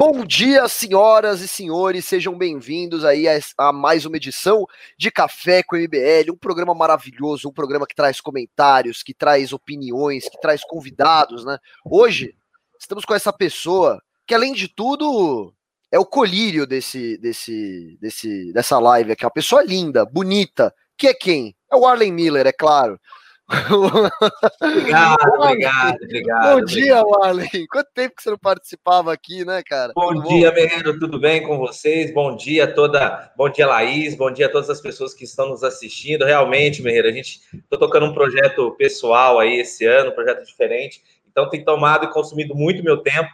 Bom dia, senhoras e senhores, sejam bem-vindos aí a, mais uma edição de Café com MBL, um programa maravilhoso, um programa que traz comentários, que traz opiniões, que traz convidados, né? Hoje estamos com essa pessoa que, além de tudo, é o colírio desse, desse, desse, dessa live aqui, uma pessoa linda, bonita, que é quem? É o Arlen Miller, é claro. Obrigado, obrigado, obrigado. Bom dia, Warlen. Quanto tempo que você não participava aqui, né, cara? Bom tudo dia, Merreiro, tudo bem com vocês? Bom dia toda, bom dia, Laís, bom dia a todas as pessoas que estão nos assistindo. Realmente, Merreiro, a gente tô tocando um projeto pessoal aí esse ano, um projeto diferente, então tem tomado e consumido muito meu tempo.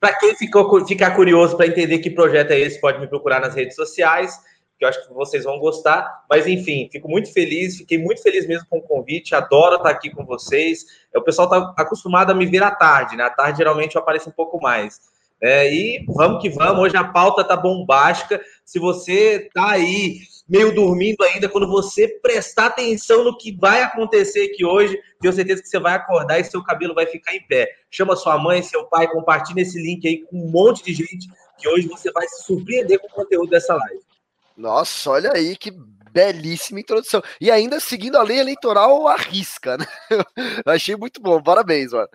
Para quem ficou ficar curioso para entender que projeto é esse, pode me procurar nas redes sociais que eu acho que vocês vão gostar. Mas, enfim, fico muito feliz, fiquei muito feliz mesmo com o convite, adoro estar aqui com vocês. É, o pessoal está acostumado a me ver à tarde, né? À tarde, geralmente, eu apareço um pouco mais. É, e vamos que vamos, hoje a pauta tá bombástica. Se você tá aí meio dormindo ainda, quando você prestar atenção no que vai acontecer aqui hoje, tenho certeza que você vai acordar e seu cabelo vai ficar em pé. Chama sua mãe, seu pai, compartilha esse link aí com um monte de gente, que hoje você vai se surpreender com o conteúdo dessa live. Nossa, olha aí que belíssima introdução. E ainda seguindo a lei eleitoral à risca, né? Achei muito bom, parabéns, mano.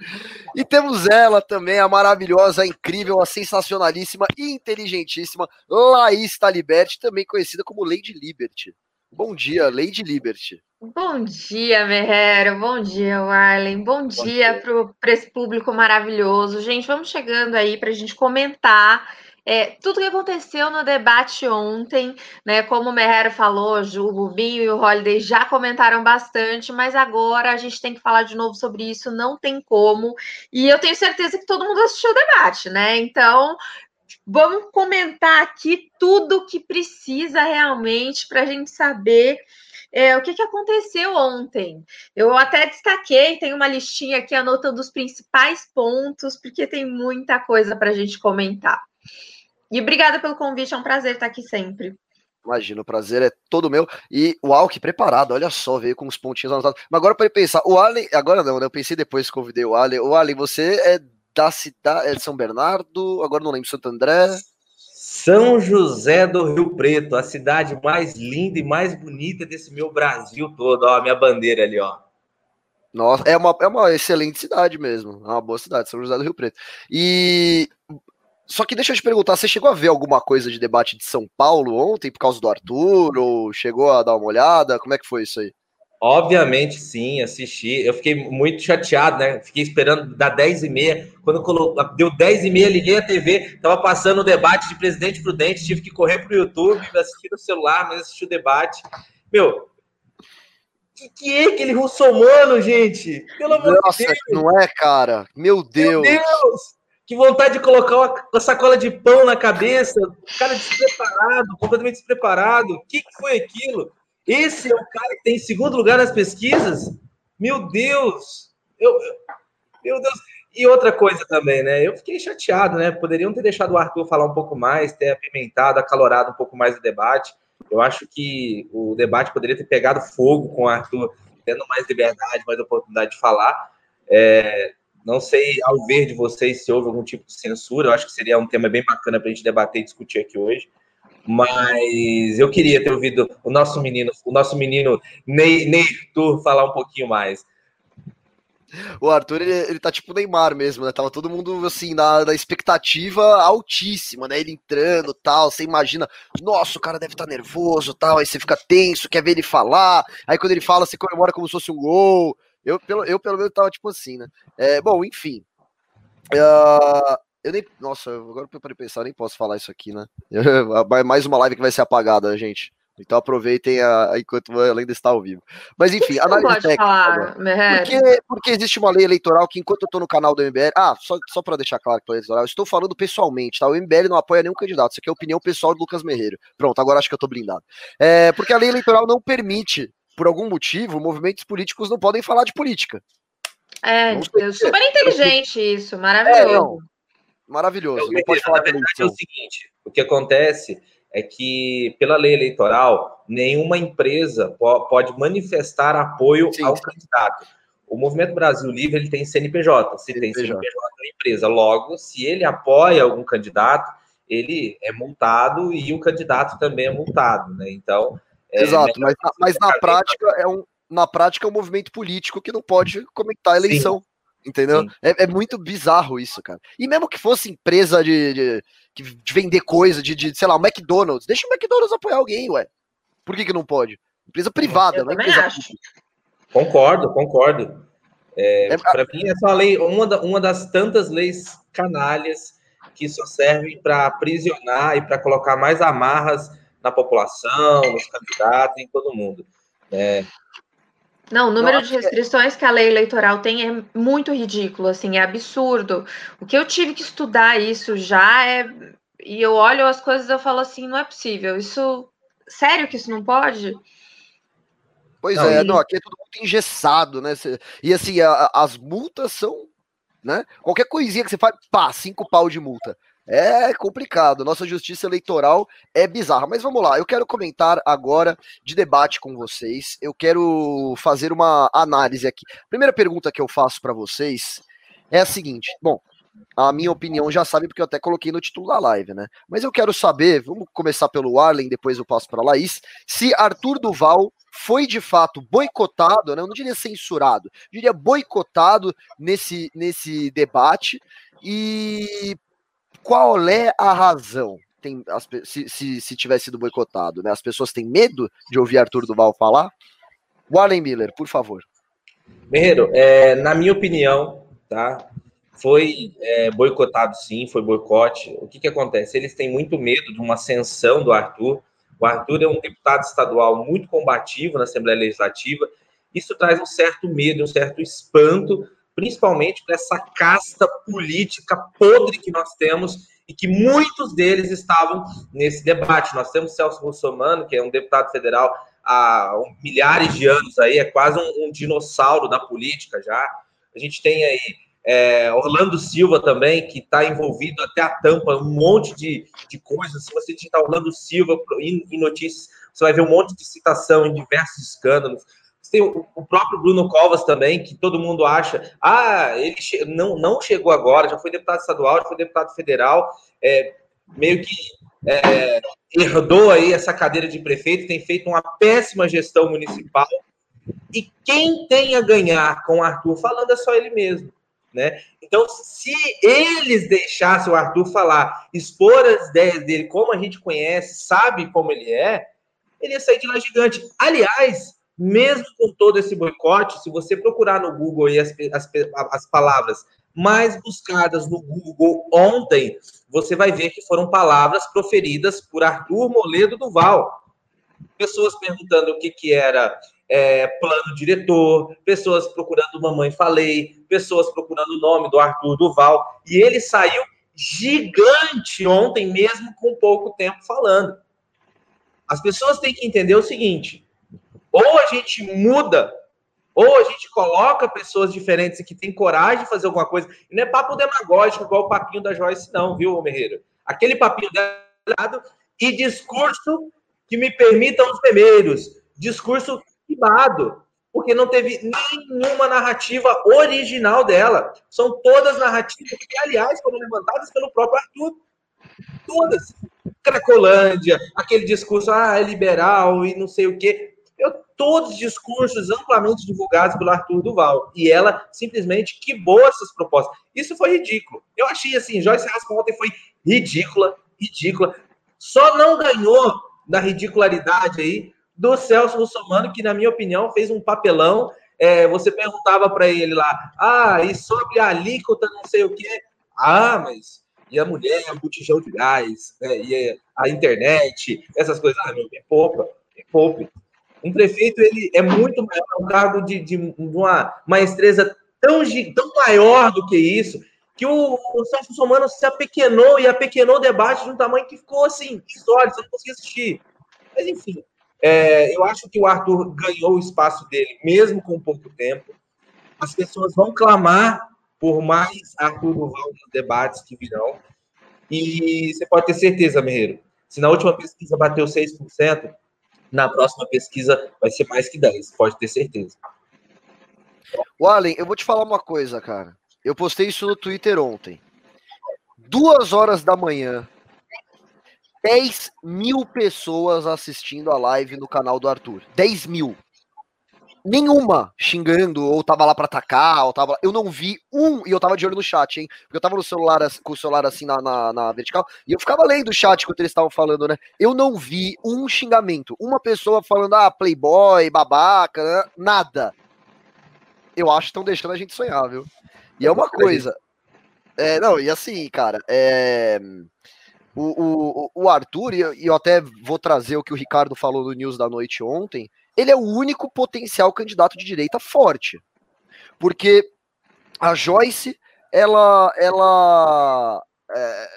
E temos ela também, a maravilhosa, a incrível, a sensacionalíssima e inteligentíssima Laís Taliberti, também conhecida como Lady Liberty. Bom dia, Lady Liberty. Bom dia, Merrero. Bom dia, Arlen. Bom, Bom dia, dia. para esse público maravilhoso. Gente, vamos chegando aí para a gente comentar é, tudo que aconteceu no debate ontem, né? Como o Merrero falou, o Rubinho e o Holiday já comentaram bastante, mas agora a gente tem que falar de novo sobre isso, não tem como. E eu tenho certeza que todo mundo assistiu o debate, né? Então, vamos comentar aqui tudo que precisa realmente para a gente saber é, o que, que aconteceu ontem. Eu até destaquei, tem uma listinha aqui anotando os principais pontos, porque tem muita coisa para a gente comentar. E obrigada pelo convite, é um prazer estar aqui sempre. Imagina, o prazer é todo meu. E o Alck preparado, olha só, veio com os pontinhos anotados. Mas agora para pensar, o Allen, agora não, né? Eu pensei depois que convidei o Allen. O Allen, você é da cidade, é de São Bernardo, agora não lembro, Santo André. São José do Rio Preto, a cidade mais linda e mais bonita desse meu Brasil todo. Ó, a minha bandeira ali, ó. Nossa, é uma, é uma excelente cidade mesmo. É uma boa cidade, São José do Rio Preto. E só que deixa eu te perguntar, você chegou a ver alguma coisa de debate de São Paulo ontem por causa do Arthur? Ou chegou a dar uma olhada? Como é que foi isso aí? Obviamente, sim, assisti. Eu fiquei muito chateado, né? Fiquei esperando dar 10 e meia. Quando deu 10 e meia, liguei a TV, tava passando o debate de presidente prudente, tive que correr pro YouTube, assistir no celular, mas assisti o debate. Meu, que, que é aquele russomano, gente? Pelo amor Nossa, de Deus. não é, cara? Meu Deus. Meu Deus! Que vontade de colocar uma, sacola de pão na cabeça, cara despreparado, completamente despreparado. O que, que foi aquilo? Esse é o cara que tem segundo lugar nas pesquisas? Meu Deus! Eu, eu, meu Deus! E outra coisa também, né? Eu fiquei chateado, né? Poderiam ter deixado o Arthur falar um pouco mais, ter apimentado, acalorado um pouco mais o debate. Eu acho que o debate poderia ter pegado fogo com o Arthur, tendo mais liberdade, mais oportunidade de falar. É, não sei, ao ver de vocês, se houve algum tipo de censura. Eu acho que seria um tema bem bacana para a gente debater e discutir aqui hoje. Mas eu queria ter ouvido o nosso menino, o nosso menino Ney, Ney Arthur falar um pouquinho mais. O Arthur, ele, ele tá tipo Neymar mesmo, né? Tava todo mundo, assim, na, na expectativa altíssima, né? Ele entrando tal. Você imagina, nossa, o cara deve estar tá nervoso tal. Aí você fica tenso, quer ver ele falar. Aí quando ele fala, você comemora como se fosse um gol. Eu, pelo, eu, pelo menos, tava tipo assim, né? É, bom, enfim. Uh, eu nem. Nossa, agora para pensar, nem posso falar isso aqui, né? Mais uma live que vai ser apagada, gente. Então aproveitem a, a enquanto ainda está ao vivo. Mas enfim, análise técnica. Falar, porque, porque existe uma lei eleitoral que, enquanto eu estou no canal do MBL. Ah, só, só para deixar claro que eleitoral, eu estou falando pessoalmente, tá? O MBL não apoia nenhum candidato. Isso aqui é a opinião pessoal do Lucas Merreiro. Pronto, agora acho que eu estou blindado. É, porque a lei eleitoral não permite por algum motivo, movimentos políticos não podem falar de política. É, super inteligente isso, maravilhoso. É, não, maravilhoso. Não pode falar na verdade é o seguinte: o que acontece é que, pela lei eleitoral, nenhuma empresa pode manifestar apoio Sim. ao candidato. o Movimento Brasil Livre ele tem CNPJ. Se ele tem CNPJ, é uma empresa. Logo, se ele apoia algum candidato, ele é multado e o candidato também é multado, né? Então. É Exato, mas, mas na prática é um, na prática é um movimento político que não pode comentar a eleição. Sim. Entendeu? É, é, muito bizarro isso, cara. E mesmo que fosse empresa de, de, de vender coisa, de, de, sei lá, o McDonald's, deixa o McDonald's apoiar alguém, ué. Por que, que não pode? Empresa privada, não é empresa acho. Concordo, concordo. É, é, para mim, essa é lei, uma, da, uma das tantas leis canalhas que só servem para aprisionar e para colocar mais amarras na população, nos candidatos, em todo mundo. É, não, o número de restrições que a lei eleitoral tem é muito ridículo, assim, é absurdo. O que eu tive que estudar isso já é. E eu olho as coisas e eu falo assim, não é possível. Isso. Sério que isso não pode? Pois não, é, e... não, aqui é tudo muito engessado, né? E assim, a, as multas são. Né? Qualquer coisinha que você faz, pá, cinco pau de multa. É complicado. Nossa justiça eleitoral é bizarra. Mas vamos lá, eu quero comentar agora de debate com vocês. Eu quero fazer uma análise aqui. Primeira pergunta que eu faço para vocês é a seguinte: bom, a minha opinião já sabe, porque eu até coloquei no título da live, né? Mas eu quero saber, vamos começar pelo Arlen, depois eu passo para Laís, se Arthur Duval foi de fato boicotado, né? Eu não diria censurado, diria boicotado nesse, nesse debate. E qual é a razão? Tem, as, se, se, se tiver sido boicotado, né? As pessoas têm medo de ouvir Arthur Duval falar? Warren Miller, por favor. Guerreiro, é, na minha opinião, tá? Foi é, boicotado sim, foi boicote. O que, que acontece? Eles têm muito medo de uma ascensão do Arthur. O Arthur é um deputado estadual muito combativo na Assembleia Legislativa. Isso traz um certo medo, um certo espanto principalmente para essa casta política podre que nós temos e que muitos deles estavam nesse debate. Nós temos Celso Russomano, que é um deputado federal há milhares de anos aí, é quase um, um dinossauro da política já. A gente tem aí é, Orlando Silva também, que está envolvido até a tampa, um monte de, de coisas. Se você digitar Orlando Silva em, em notícias, você vai ver um monte de citação em diversos escândalos. Tem o, o, próprio Bruno Covas também, que todo mundo acha, ah, ele che não, não chegou agora, já foi deputado estadual, já foi deputado federal, é, meio que é, herdou aí essa cadeira de prefeito, tem feito uma péssima gestão municipal. E quem tem a ganhar com o Arthur falando é só ele mesmo. Né? Então, se eles deixassem o Arthur falar, expor as ideias dele, como a gente conhece, sabe como ele é, ele ia sair de lá gigante. Aliás, mesmo com todo esse boicote, se você procurar no Google as, as, as palavras mais buscadas no Google ontem, você vai ver que foram palavras proferidas por Arthur Moledo Duval. Pessoas perguntando o que, que era é, plano diretor, pessoas procurando Mamãe Falei, pessoas procurando o nome do Arthur Duval, e ele saiu gigante ontem mesmo com pouco tempo falando. As pessoas têm que entender o seguinte: ou a gente muda, ou a gente coloca pessoas diferentes que têm coragem de fazer alguma coisa. E não é papo demagógico, igual o papinho da Joyce, não, viu, Merreiro? Aquele papinho dado e discurso que me permitam os primeiros. Discurso privado, porque não teve nenhuma narrativa original dela. São todas narrativas que, aliás, foram levantadas pelo próprio Arthur. Todas. Cracolândia, aquele discurso, ah, é liberal e não sei o quê. Eu, todos os discursos amplamente divulgados pelo Arthur Duval. E ela simplesmente quebrou essas propostas. Isso foi ridículo. Eu achei assim, Joyce Raspa ontem foi ridícula, ridícula. Só não ganhou da ridicularidade aí do Celso Russomano, que, na minha opinião, fez um papelão. É, você perguntava para ele lá, ah, e sobre a alíquota, não sei o quê. Ah, mas e a mulher, o botijão de gás, né, e a internet, essas coisas. Ah, meu, me poupa, me poupe. Um prefeito ele é muito maior, é um cargo de, de uma maestreza tão, tão maior do que isso, que o, o Celso Somano se apequenou e apequenou o debate de um tamanho que ficou assim, histórico, você não conseguia assistir. Mas enfim, é, eu acho que o Arthur ganhou o espaço dele, mesmo com pouco tempo. As pessoas vão clamar por mais Arthur Duval nos debates que virão. E você pode ter certeza, Merreiro, se na última pesquisa bateu 6%, na próxima pesquisa vai ser mais que 10, pode ter certeza. Wallen, eu vou te falar uma coisa, cara. Eu postei isso no Twitter ontem. Duas horas da manhã, 10 mil pessoas assistindo a live no canal do Arthur. 10 mil nenhuma xingando, ou tava lá pra atacar, ou tava. Eu não vi um, e eu tava de olho no chat, hein? Porque eu tava no celular, com o celular assim na, na, na vertical, e eu ficava lendo o chat enquanto eles estavam falando, né? Eu não vi um xingamento. Uma pessoa falando, ah, playboy, babaca, né? nada. Eu acho que estão deixando a gente sonhar, viu? E é uma coisa. É, não, e assim, cara, é. O, o, o Arthur, e eu até vou trazer o que o Ricardo falou no News da noite ontem ele é o único potencial candidato de direita forte. Porque a Joyce, ela, ela é,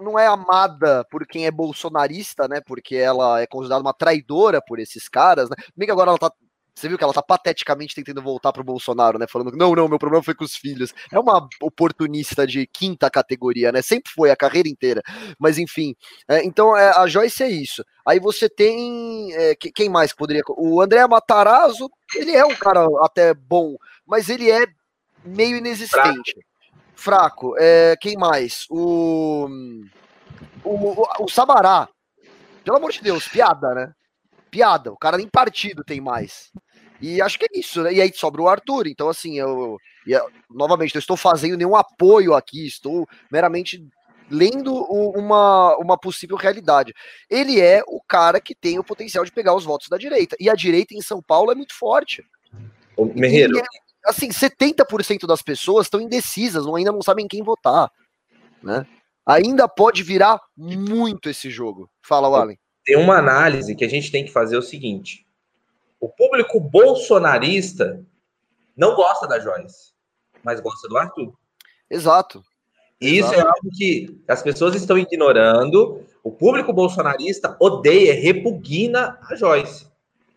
não é amada por quem é bolsonarista, né? Porque ela é considerada uma traidora por esses caras, né? Bem que agora ela tá você viu que ela tá pateticamente tentando voltar pro Bolsonaro, né? Falando que não, não, meu problema foi com os filhos. É uma oportunista de quinta categoria, né? Sempre foi a carreira inteira. Mas enfim. É, então é, a Joyce é isso. Aí você tem. É, quem mais poderia. O André Matarazzo, ele é um cara até bom, mas ele é meio inexistente. Fraco. Fraco. É, quem mais? O, o, o, o Sabará. Pelo amor de Deus, piada, né? Piada. O cara nem partido tem mais. E acho que é isso, né? E aí sobra o Arthur. Então, assim, eu, eu novamente, não estou fazendo nenhum apoio aqui, estou meramente lendo uma, uma possível realidade. Ele é o cara que tem o potencial de pegar os votos da direita. E a direita em São Paulo é muito forte. O Merreiro. E, assim, 70% das pessoas estão indecisas, não, ainda não sabem quem votar. Né? Ainda pode virar muito esse jogo. Fala, Wallen. Tem uma análise que a gente tem que fazer o seguinte o público bolsonarista não gosta da Joyce, mas gosta do Arthur. Exato. E isso é algo que as pessoas estão ignorando. O público bolsonarista odeia, repugna a Joyce.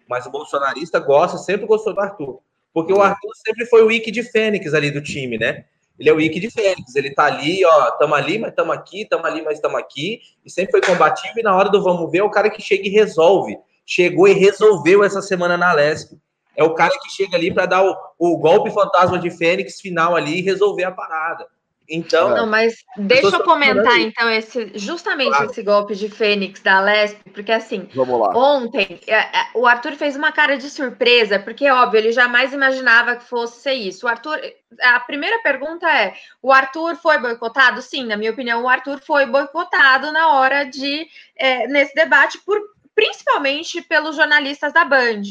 Mas o bolsonarista gosta, sempre gostou do Arthur. Porque o Arthur sempre foi o Ike de Fênix ali do time, né? Ele é o Ike de Fênix. Ele tá ali, ó, tamo ali, mas tamo aqui, tamo ali, mas tamo aqui. E sempre foi combativo. E na hora do vamos ver, é o cara que chega e resolve chegou e resolveu essa semana na Lesp. É o cara que chega ali para dar o, o, golpe fantasma de Fênix final ali e resolver a parada. Então. Não, mas deixa eu comentar então esse justamente claro. esse golpe de Fênix da Lesp, porque assim, ontem é, é, o Arthur fez uma cara de surpresa, porque óbvio, ele jamais imaginava que fosse ser isso. O Arthur, a primeira pergunta é: o Arthur foi boicotado? Sim, na minha opinião, o Arthur foi boicotado na hora de é, nesse debate por principalmente pelos jornalistas da Band.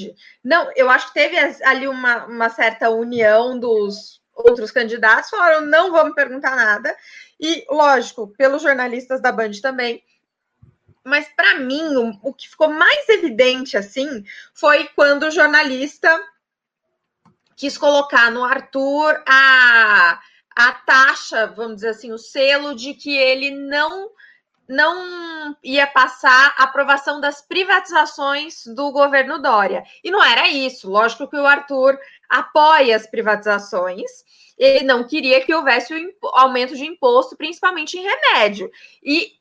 Não, eu acho que teve ali uma, uma certa união dos outros candidatos, falaram, não vamos perguntar nada. E, lógico, pelos jornalistas da Band também. Mas, para mim, o, o que ficou mais evidente, assim, foi quando o jornalista quis colocar no Arthur a, a taxa, vamos dizer assim, o selo de que ele não não ia passar a aprovação das privatizações do governo Dória. E não era isso. Lógico que o Arthur apoia as privatizações. Ele não queria que houvesse o aumento de imposto, principalmente em remédio. E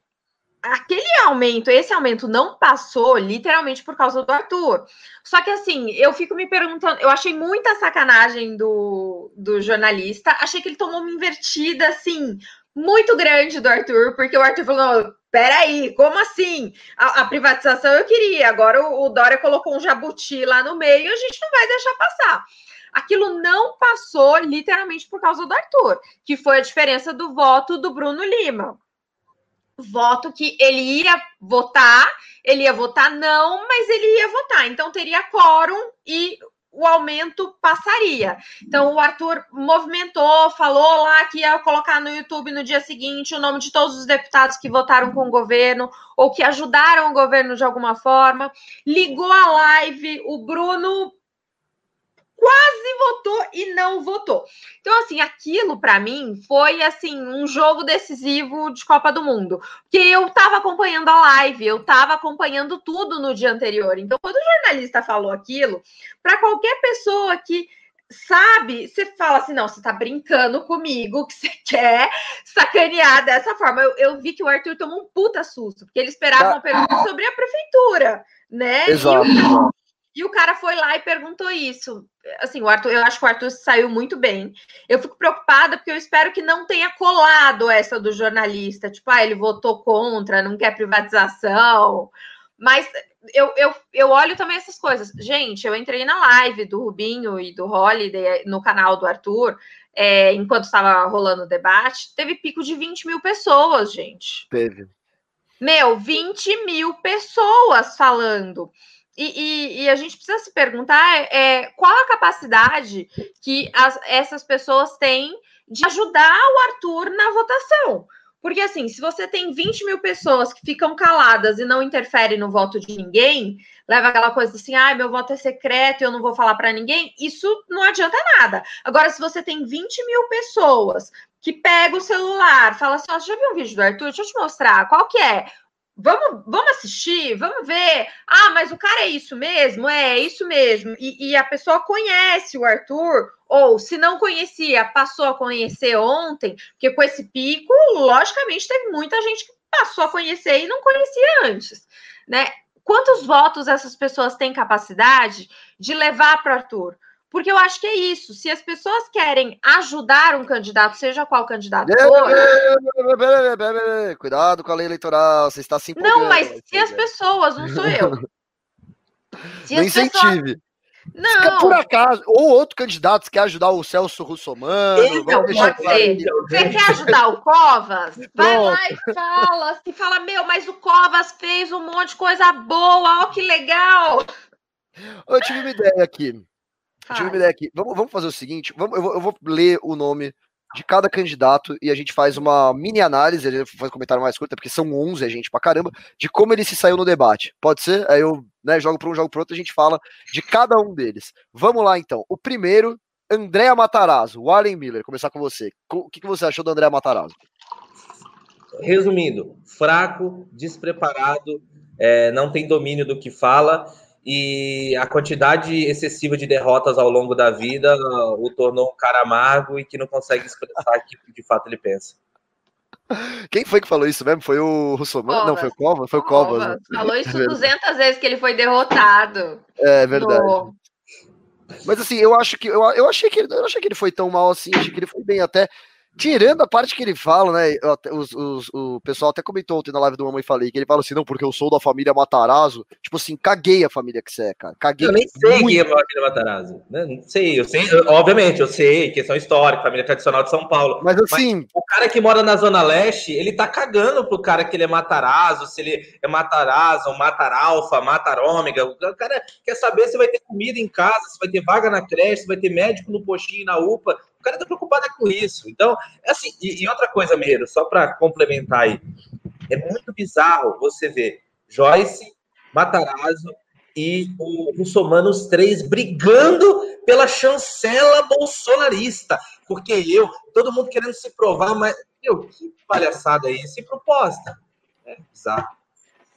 aquele aumento, esse aumento não passou literalmente por causa do Arthur. Só que assim, eu fico me perguntando, eu achei muita sacanagem do, do jornalista, achei que ele tomou uma invertida assim, muito grande do Arthur, porque o Arthur falou: peraí, como assim? A, a, privatização eu queria, agora o, o Dória colocou um jabuti lá no meio, a gente não vai deixar passar. Aquilo não passou literalmente por causa do Arthur, que foi a diferença do voto do Bruno Lima. Voto que ele ia votar, ele ia votar não, mas ele ia votar. Então teria quórum e o aumento passaria. Então, o Arthur movimentou, falou lá que ia colocar no YouTube no dia seguinte o nome de todos os deputados que votaram com o governo ou que ajudaram o governo de alguma forma. Ligou a live, o Bruno quase votou e não votou. Então, assim, aquilo para mim foi assim um jogo decisivo de Copa do Mundo, porque eu estava acompanhando a live, eu estava acompanhando tudo no dia anterior. Então, quando o jornalista falou aquilo, para qualquer pessoa que sabe, você fala assim, não, você tá brincando comigo, que você quer sacanear dessa forma. Eu, eu vi que o Arthur tomou um puta susto, porque ele esperava tá. uma pergunta sobre a prefeitura, né? Exato. E o, E o cara foi lá e perguntou isso. Assim, o Arthur, eu acho que o Arthur saiu muito bem. Eu fico preocupada porque eu espero que não tenha colado essa do jornalista. Tipo, ah, ele votou contra, não quer privatização. Mas eu, eu, eu olho também essas coisas. Gente, eu entrei na live do Rubinho e do Holiday no canal do Arthur, é, enquanto estava rolando o debate. Teve pico de 20 mil pessoas, gente. Teve. Meu, 20 mil pessoas falando. E, e, e, a gente precisa se perguntar é, qual a capacidade que as, essas pessoas têm de ajudar o Arthur na votação. Porque, assim, se você tem 20 mil pessoas que ficam caladas e não interferem no voto de ninguém, leva aquela coisa assim, ah, meu voto é secreto e eu não vou falar para ninguém, isso não adianta nada. Agora, se você tem 20 mil pessoas que pega o celular, fala assim, ó, já viu um vídeo do Arthur? Deixa eu te mostrar, qual que é? Vamos, vamos assistir, vamos ver. Ah, mas o cara é isso mesmo? É, é isso mesmo. E, e, a pessoa conhece o Arthur, ou se não conhecia, passou a conhecer ontem, porque com esse pico, logicamente, teve muita gente que passou a conhecer e não conhecia antes, né? Quantos votos essas pessoas têm capacidade de levar para o Arthur? Porque eu acho que é isso. Se as pessoas querem ajudar um candidato, seja qual candidato for. Cuidado com a lei eleitoral, você está se Não, mas se as pessoas, não sou eu. Se não incentive. Pessoas... Não. Por acaso, ou outro candidato quer ajudar o Celso Russomano. Então, pode ser. Você quer ajudar o Covas? Vai Pronto. lá e fala. Se fala, meu, mas o Covas fez um monte de coisa boa, ó, que legal. Eu tive uma ideia aqui. Tive uma ideia aqui. Vamos, vamos fazer o seguinte: vamos, eu, vou, eu vou ler o nome de cada candidato e a gente faz uma mini análise, a gente faz um comentário mais curto, porque são 11 a gente pra caramba, de como ele se saiu no debate. Pode ser? Aí eu né, jogo para um, jogo para outro, a gente fala de cada um deles. Vamos lá então. O primeiro, Andréa Matarazzo, Warren Miller, começar com você. O que, que você achou do Andréa Matarazzo? Resumindo, fraco, despreparado, é, não tem domínio do que fala e a quantidade excessiva de derrotas ao longo da vida o tornou um cara amargo e que não consegue expressar aquilo que de fato ele pensa. Quem foi que falou isso mesmo? Foi o Russomano? Não, foi o Covas? Foi o Covas. Né? Falou isso 200 vezes que ele foi derrotado. É verdade. No... Mas assim, eu acho que eu, eu achei que ele, eu achei que ele foi tão mal assim, achei que ele foi bem até. Tirando a parte que ele fala, né? Os, os, o pessoal até comentou ontem na live do Mamãe Falei, que ele fala assim, não, porque eu sou da família Matarazzo. Tipo assim, caguei a família que você é, cara. Caguei. Eu nem sei quem é a família Matarazzo. Né? Não sei, eu sei, obviamente, eu sei, questão histórica, família tradicional de São Paulo. Mas assim. Mas o cara que mora na Zona Leste, ele tá cagando pro cara que ele é Matarazzo, se ele é Matarazzo, Mataralfa, Matarômega. O cara quer saber se vai ter comida em casa, se vai ter vaga na creche, se vai ter médico no postinho na UPA. O cara tá preocupado com isso. Então, é assim, e, e outra coisa, Meiro, só para complementar aí. É muito bizarro você ver Joyce, Matarazzo e o Russomano, os três, brigando pela chancela bolsonarista. Porque eu, todo mundo querendo se provar, mas, meu, que palhaçada aí, sem proposta. É bizarro.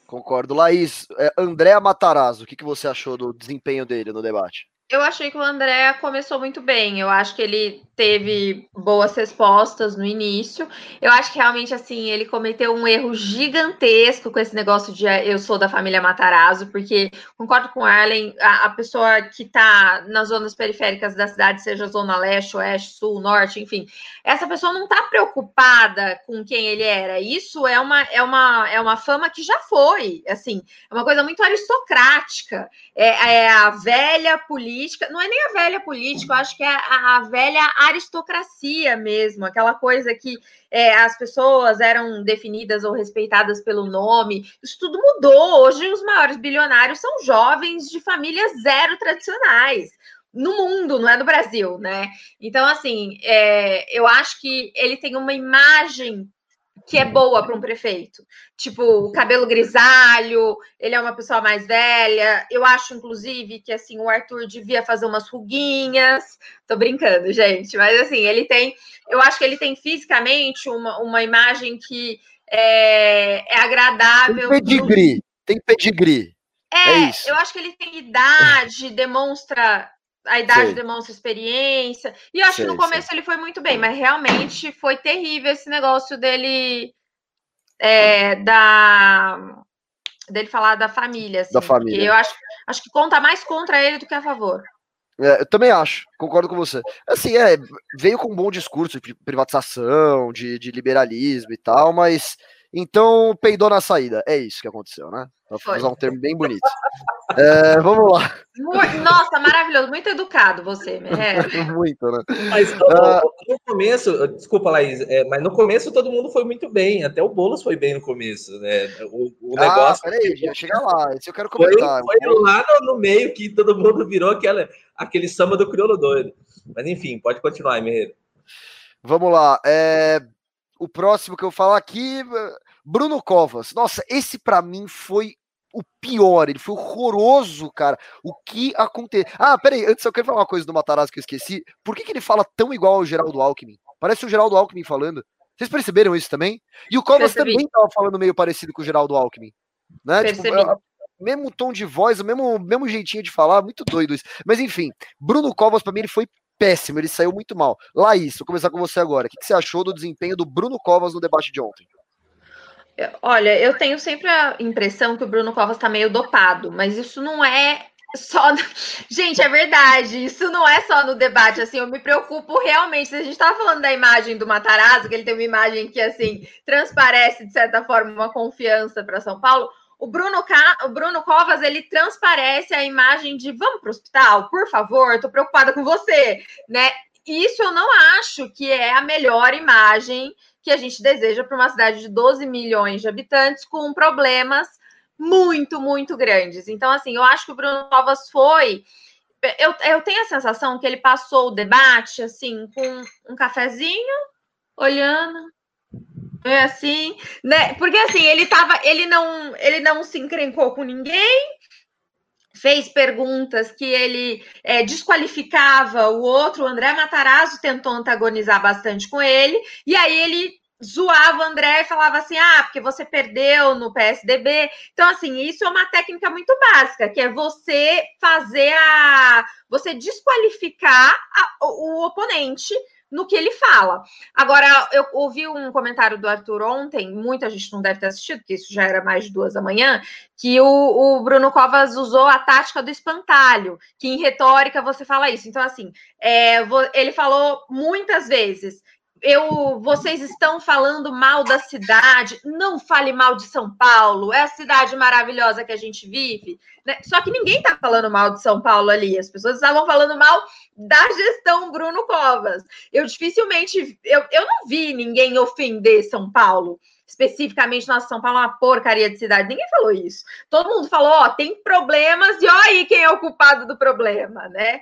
Concordo. Laís, é, Andréa Matarazzo, o que, que você achou do desempenho dele no debate? Eu achei que o André começou muito bem. Eu acho que ele teve boas respostas no início. Eu acho que realmente assim ele cometeu um erro gigantesco com esse negócio de eu sou da família Matarazzo, porque concordo com Arlen, a, a pessoa que está nas zonas periféricas da cidade, seja zona leste, oeste, sul, norte, enfim, essa pessoa não está preocupada com quem ele era. Isso é uma é uma é uma fama que já foi, assim, é uma coisa muito aristocrática. É, é a velha política, não é nem a velha política, eu acho que é a, a velha aristocracia mesmo, aquela coisa que é, as pessoas eram definidas ou respeitadas pelo nome. Isso tudo mudou. Hoje, os maiores bilionários são jovens de famílias zero tradicionais no mundo, não é do Brasil, né? Então, assim, é, eu acho que ele tem uma imagem que é boa para um prefeito. Tipo, o cabelo grisalho, ele é uma pessoa mais velha. Eu acho, inclusive, que assim, o Arthur devia fazer umas ruguinhas. Tô brincando, gente, mas assim, ele tem. Eu acho que ele tem fisicamente uma, uma imagem que é, é agradável. Tem pedigree, pro... tem pedigree. É, é eu acho que ele tem idade, demonstra a idade Sim. demonstra experiência. E eu acho Sim, que no começo ele foi muito bem, mas realmente foi terrível esse negócio dele é, da dele falar da família. Assim, da família. eu acho, acho que conta mais contra ele do que a favor. É, eu também acho, concordo com você. Assim, é, veio com um bom discurso de privatização, de, de liberalismo e tal, mas então peidou na saída. É isso que aconteceu, né? Pra usar um termo bem bonito. É, vamos lá. Nossa, maravilhoso. Muito educado você, Merreiro. muito, né? Mas uh, no começo, desculpa, Laís, é, mas no começo todo mundo foi muito bem. Até o Boulos foi bem no começo, né? O, o ah, negócio. Peraí, que... chega lá. Esse eu quero comentar. Foi, foi lá no, no, meio que todo mundo virou aquela, aquele samba do crioulo doido. Mas enfim, pode continuar, Merreiro. Vamos lá. É, o próximo que eu falo aqui, Bruno Covas. Nossa, esse para mim foi o pior, ele foi horroroso, cara. O que aconteceu? Ah, peraí, antes eu quero falar uma coisa do Matarazzo que eu esqueci. Por que, que ele fala tão igual ao Geraldo Alckmin? Parece o Geraldo Alckmin falando. Vocês perceberam isso também? E o Covas Percebi. também tava falando meio parecido com o Geraldo Alckmin. Né? Tipo, é, mesmo tom de voz, o mesmo, mesmo jeitinho de falar, muito doido isso. Mas enfim, Bruno Covas, para mim, ele foi péssimo, ele saiu muito mal. Laís, vou começar com você agora. O que, que você achou do desempenho do Bruno Covas no debate de ontem? Olha, eu tenho sempre a impressão que o Bruno Covas está meio dopado, mas isso não é só. Gente, é verdade, isso não é só no debate. Assim, eu me preocupo realmente. Se a gente estava falando da imagem do Matarazzo, que ele tem uma imagem que, assim, transparece, de certa forma, uma confiança para São Paulo. O Bruno, o Bruno Covas, ele transparece a imagem de vamos para o hospital, por favor, estou preocupada com você, né? Isso eu não acho que é a melhor imagem que a gente deseja para uma cidade de 12 milhões de habitantes com problemas muito, muito grandes. Então, assim, eu acho que o Bruno Covas foi. Eu, eu tenho a sensação que ele passou o debate assim, com um cafezinho, olhando, é assim, né? Porque assim, ele tava, ele não, ele não se encrencou com ninguém, fez perguntas que ele é, desqualificava o outro, o André Matarazzo tentou antagonizar bastante com ele, e aí ele zoava o André e falava assim: ah, porque você perdeu no PSDB. Então, assim, isso é uma técnica muito básica, que é você fazer a. você desqualificar a, o, o oponente no que ele fala. Agora, eu ouvi um comentário do Arthur ontem, muita gente não deve ter assistido, porque isso já era mais de duas da manhã, que o, o Bruno Covas usou a tática do espantalho, que em retórica você fala isso. Então, assim, é, ele falou muitas vezes eu, vocês estão falando mal da cidade, não fale mal de São Paulo, é a cidade maravilhosa que a gente vive. Né? Só que ninguém está falando mal de São Paulo ali, as pessoas estavam falando mal da gestão Bruno Covas. Eu dificilmente, eu, eu não vi ninguém ofender São Paulo. Especificamente, nossa, São Paulo é uma porcaria de cidade. Ninguém falou isso. Todo mundo falou, ó, tem problemas e ó aí quem é o culpado do problema, né?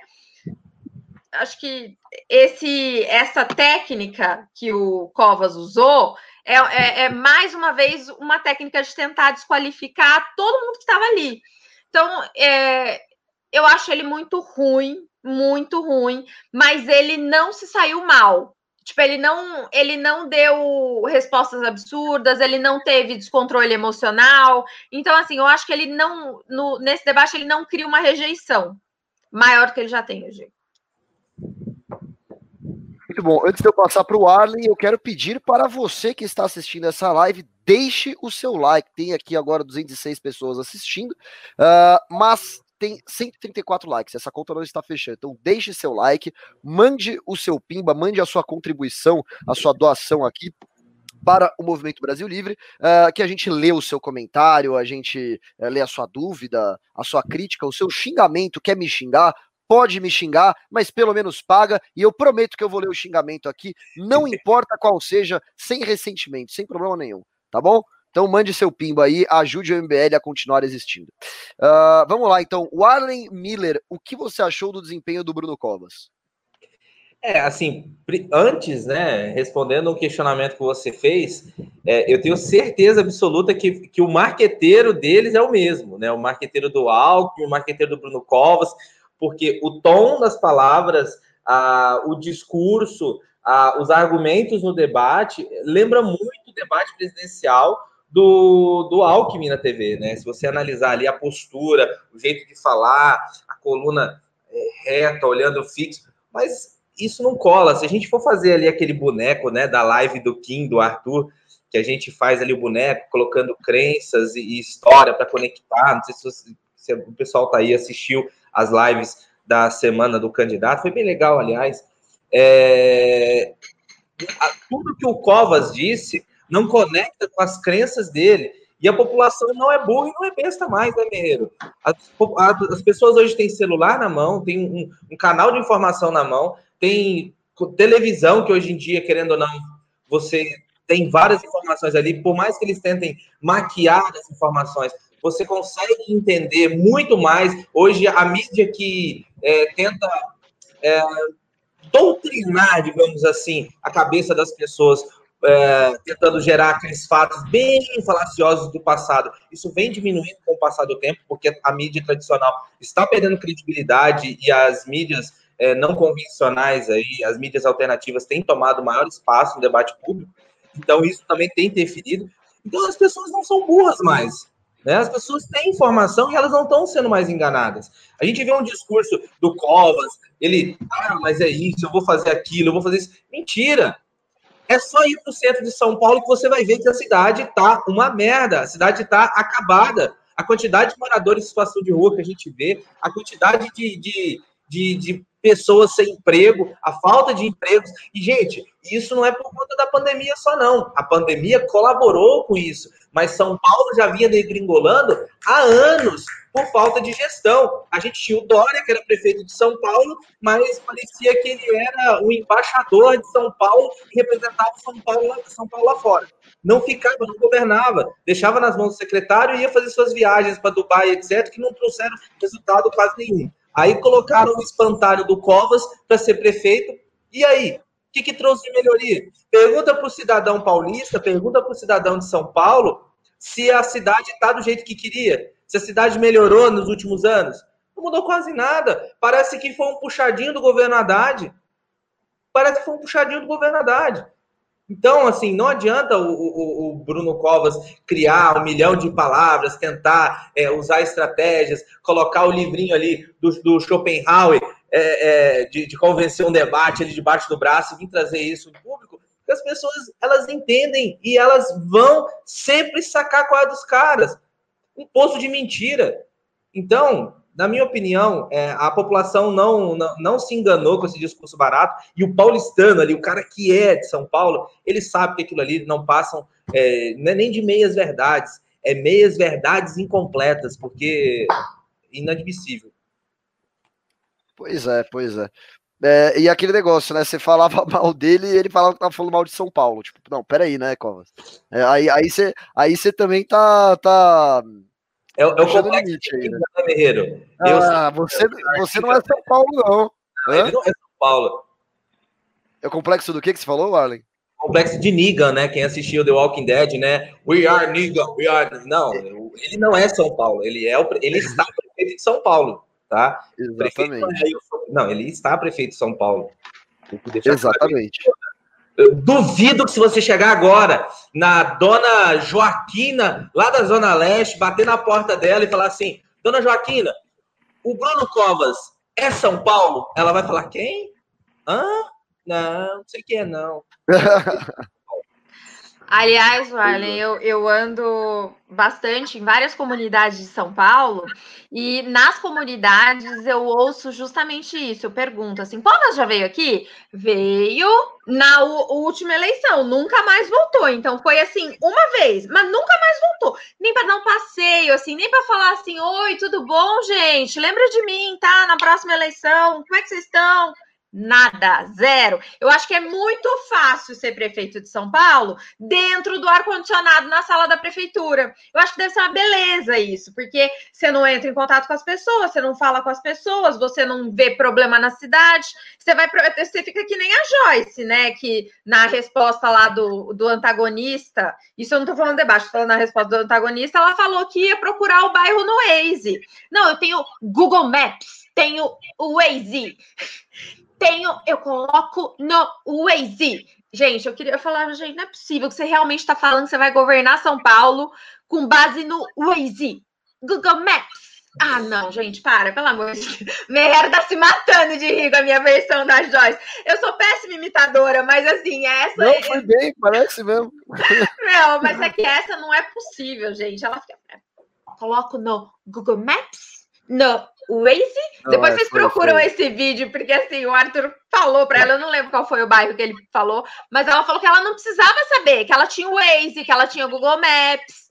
Acho que esse essa técnica que o Covas usou é, é, é, mais uma vez uma técnica de tentar desqualificar todo mundo que estava ali. Então, é, eu acho ele muito ruim, muito ruim, mas ele não se saiu mal. Tipo, ele não, ele não deu respostas absurdas, ele não teve descontrole emocional. Então, assim, eu acho que ele não, no, nesse debate, ele não cria uma rejeição maior que ele já tem, digo. Muito bom. Antes de eu passar para o Arlen, eu quero pedir para você que está assistindo essa live, deixe o seu like. Tem aqui agora 206 pessoas assistindo, uh, mas tem 134 likes. Essa conta não está fechando. Então, deixe seu like, mande o seu pimba, mande a sua contribuição, a sua doação aqui para o Movimento Brasil Livre, uh, que a gente lê o seu comentário, a gente uh, lê a sua dúvida, a sua crítica, o seu xingamento, quer me xingar, pode me xingar, mas pelo menos paga. E eu prometo que eu vou ler o xingamento aqui, não importa qual seja, sem ressentimento, sem problema nenhum, tá bom? Então mande seu pimba aí, ajude o MBL a continuar existindo. Uh, vamos lá, então. O Arlen Miller, o que você achou do desempenho do Bruno Covas? É, assim, antes, né, respondendo um questionamento que você fez, é, eu tenho certeza absoluta que, que o marqueteiro deles é o mesmo, né? O marqueteiro do Alckmin, o marqueteiro do Bruno Covas, porque o tom das palavras, a, o discurso, a, os argumentos no debate lembra muito o debate presidencial do, do Alckmin na TV, né? Se você analisar ali a postura, o jeito de falar, a coluna é, reta, olhando fixo, mas isso não cola. Se a gente for fazer ali aquele boneco, né, da live do Kim, do Arthur, que a gente faz ali o boneco, colocando crenças e, história para conectar. Não sei se, você, se o pessoal tá aí, assistiu as lives da semana do candidato, foi bem legal, aliás. É, tudo que o Covas disse não conecta com as crenças dele. E a população não é burra e não é besta mais, né, Guerreiro? As, as, pessoas hoje têm celular na mão, tem um, um, canal de informação na mão, tem televisão, que hoje em dia, querendo ou não, você tem várias informações ali, por mais que eles tentem maquiar as informações, você consegue entender muito mais. Hoje, a mídia que é, tenta é, doutrinar, digamos assim, a cabeça das pessoas, é, tentando gerar aqueles fatos bem falaciosos do passado. Isso vem diminuindo com o passar do tempo, porque a mídia tradicional está perdendo credibilidade e as mídias é, não convencionais aí, as mídias alternativas têm tomado maior espaço no debate público. Então isso também tem interferido. Então as pessoas não são burras mais. Né? As pessoas têm informação e elas não estão sendo mais enganadas. A gente vê um discurso do Covas, ele, ah, mas é isso, eu vou fazer aquilo, eu vou fazer isso. Mentira! É só ir para o centro de São Paulo que você vai ver que a cidade está uma merda, a cidade está acabada. A quantidade de moradores em situação de rua que a gente vê, a quantidade de, de, de, de pessoas sem emprego, a falta de empregos. E, gente, isso não é por conta da pandemia só, não. A pandemia colaborou com isso. Mas São Paulo já vinha degringolando há anos por falta de gestão. A gente tinha o Dória, que era prefeito de São Paulo, mas parecia que ele era o embaixador de São Paulo e representava São Paulo, São Paulo lá fora. Não ficava, não governava, deixava nas mãos do secretário e ia fazer suas viagens para Dubai, etc., que não trouxeram resultado quase nenhum. Aí colocaram o espantalho do Covas para ser prefeito. E aí? O que, que trouxe de melhoria? Pergunta para o cidadão paulista, pergunta para o cidadão de São Paulo se a cidade está do jeito que queria, se a cidade melhorou nos últimos anos. Não mudou quase nada. Parece que foi um puxadinho do governo Haddad. Parece que foi um puxadinho do governo Haddad. Então, assim, não adianta o, o, o, Bruno Covas criar um milhão de palavras, tentar é, usar estratégias, colocar o livrinho ali do, do Schopenhauer é, é, de, de, convencer um debate ali debaixo do braço e vir trazer isso em público, porque as pessoas elas entendem e elas vão sempre sacar qual é dos caras. Um poço de mentira. Então, na minha opinião, é, a população não, não, não, se enganou com esse discurso barato, e o paulistano ali, o cara que é de São Paulo, ele sabe que aquilo ali não passam é, é nem de meias verdades, é meias verdades incompletas, porque inadmissível. Pois é, pois é. é. e aquele negócio, né? Você falava mal dele e ele falava que tava falando mal de São Paulo. Tipo, não, peraí, né, Covas? É, aí, aí, você, aí você também tá, tá é, é o complexo limite aí, né? Guerreiro. Ah, eu, você, você não é São Paulo, não. Ele não é São Paulo. É o complexo do que que você falou, Arlen? Complexo de Negan, né? Quem assistiu The Walking Dead, né? We are Negan, we are... Não, ele não é São Paulo. Ele, é o... ele está prefeito de São Paulo, tá? Exatamente. Não, ele está prefeito de São Paulo. Exatamente. Claro. Duvido que se você chegar agora na dona Joaquina, lá da Zona Leste, bater na porta dela e falar assim: Dona Joaquina, o Bruno Covas é São Paulo? Ela vai falar: quem? Hã? Não, não sei quem é, não. Aliás, Warlen, eu, eu ando bastante em várias comunidades de São Paulo e nas comunidades eu ouço justamente isso. Eu pergunto assim: Povas já veio aqui? Veio na última eleição, nunca mais voltou. Então foi assim, uma vez, mas nunca mais voltou. Nem para dar um passeio, assim, nem para falar assim: Oi, tudo bom, gente? Lembra de mim, tá? Na próxima eleição, como é que vocês estão? Nada, zero. Eu acho que é muito fácil ser prefeito de São Paulo dentro do ar-condicionado na sala da prefeitura. Eu acho que deve ser uma beleza isso, porque você não entra em contato com as pessoas, você não fala com as pessoas, você não vê problema na cidade, você vai você fica que nem a Joyce, né? Que na resposta lá do, do antagonista, isso eu não tô falando debaixo, tô falando na resposta do antagonista, ela falou que ia procurar o bairro no Waze. Não, eu tenho Google Maps, tenho o Waze tenho, eu coloco no Waze. Gente, eu queria falar, gente, não é possível que você realmente está falando que você vai governar São Paulo com base no Waze, Google Maps. Ah, não, gente, para, pelo amor de Deus. Merda tá se matando de rir com a minha versão da Joyce. Eu sou péssima imitadora, mas assim, essa. Não, foi bem, parece mesmo. Não, mas é que essa não é possível, gente. Ela fica. Coloco no Google Maps, no Waze. Não, Depois é, vocês procuram foi. esse vídeo, porque assim, o Arthur falou para ela, eu não lembro qual foi o bairro que ele falou, mas ela falou que ela não precisava saber, que ela tinha o Waze, que ela tinha o Google Maps.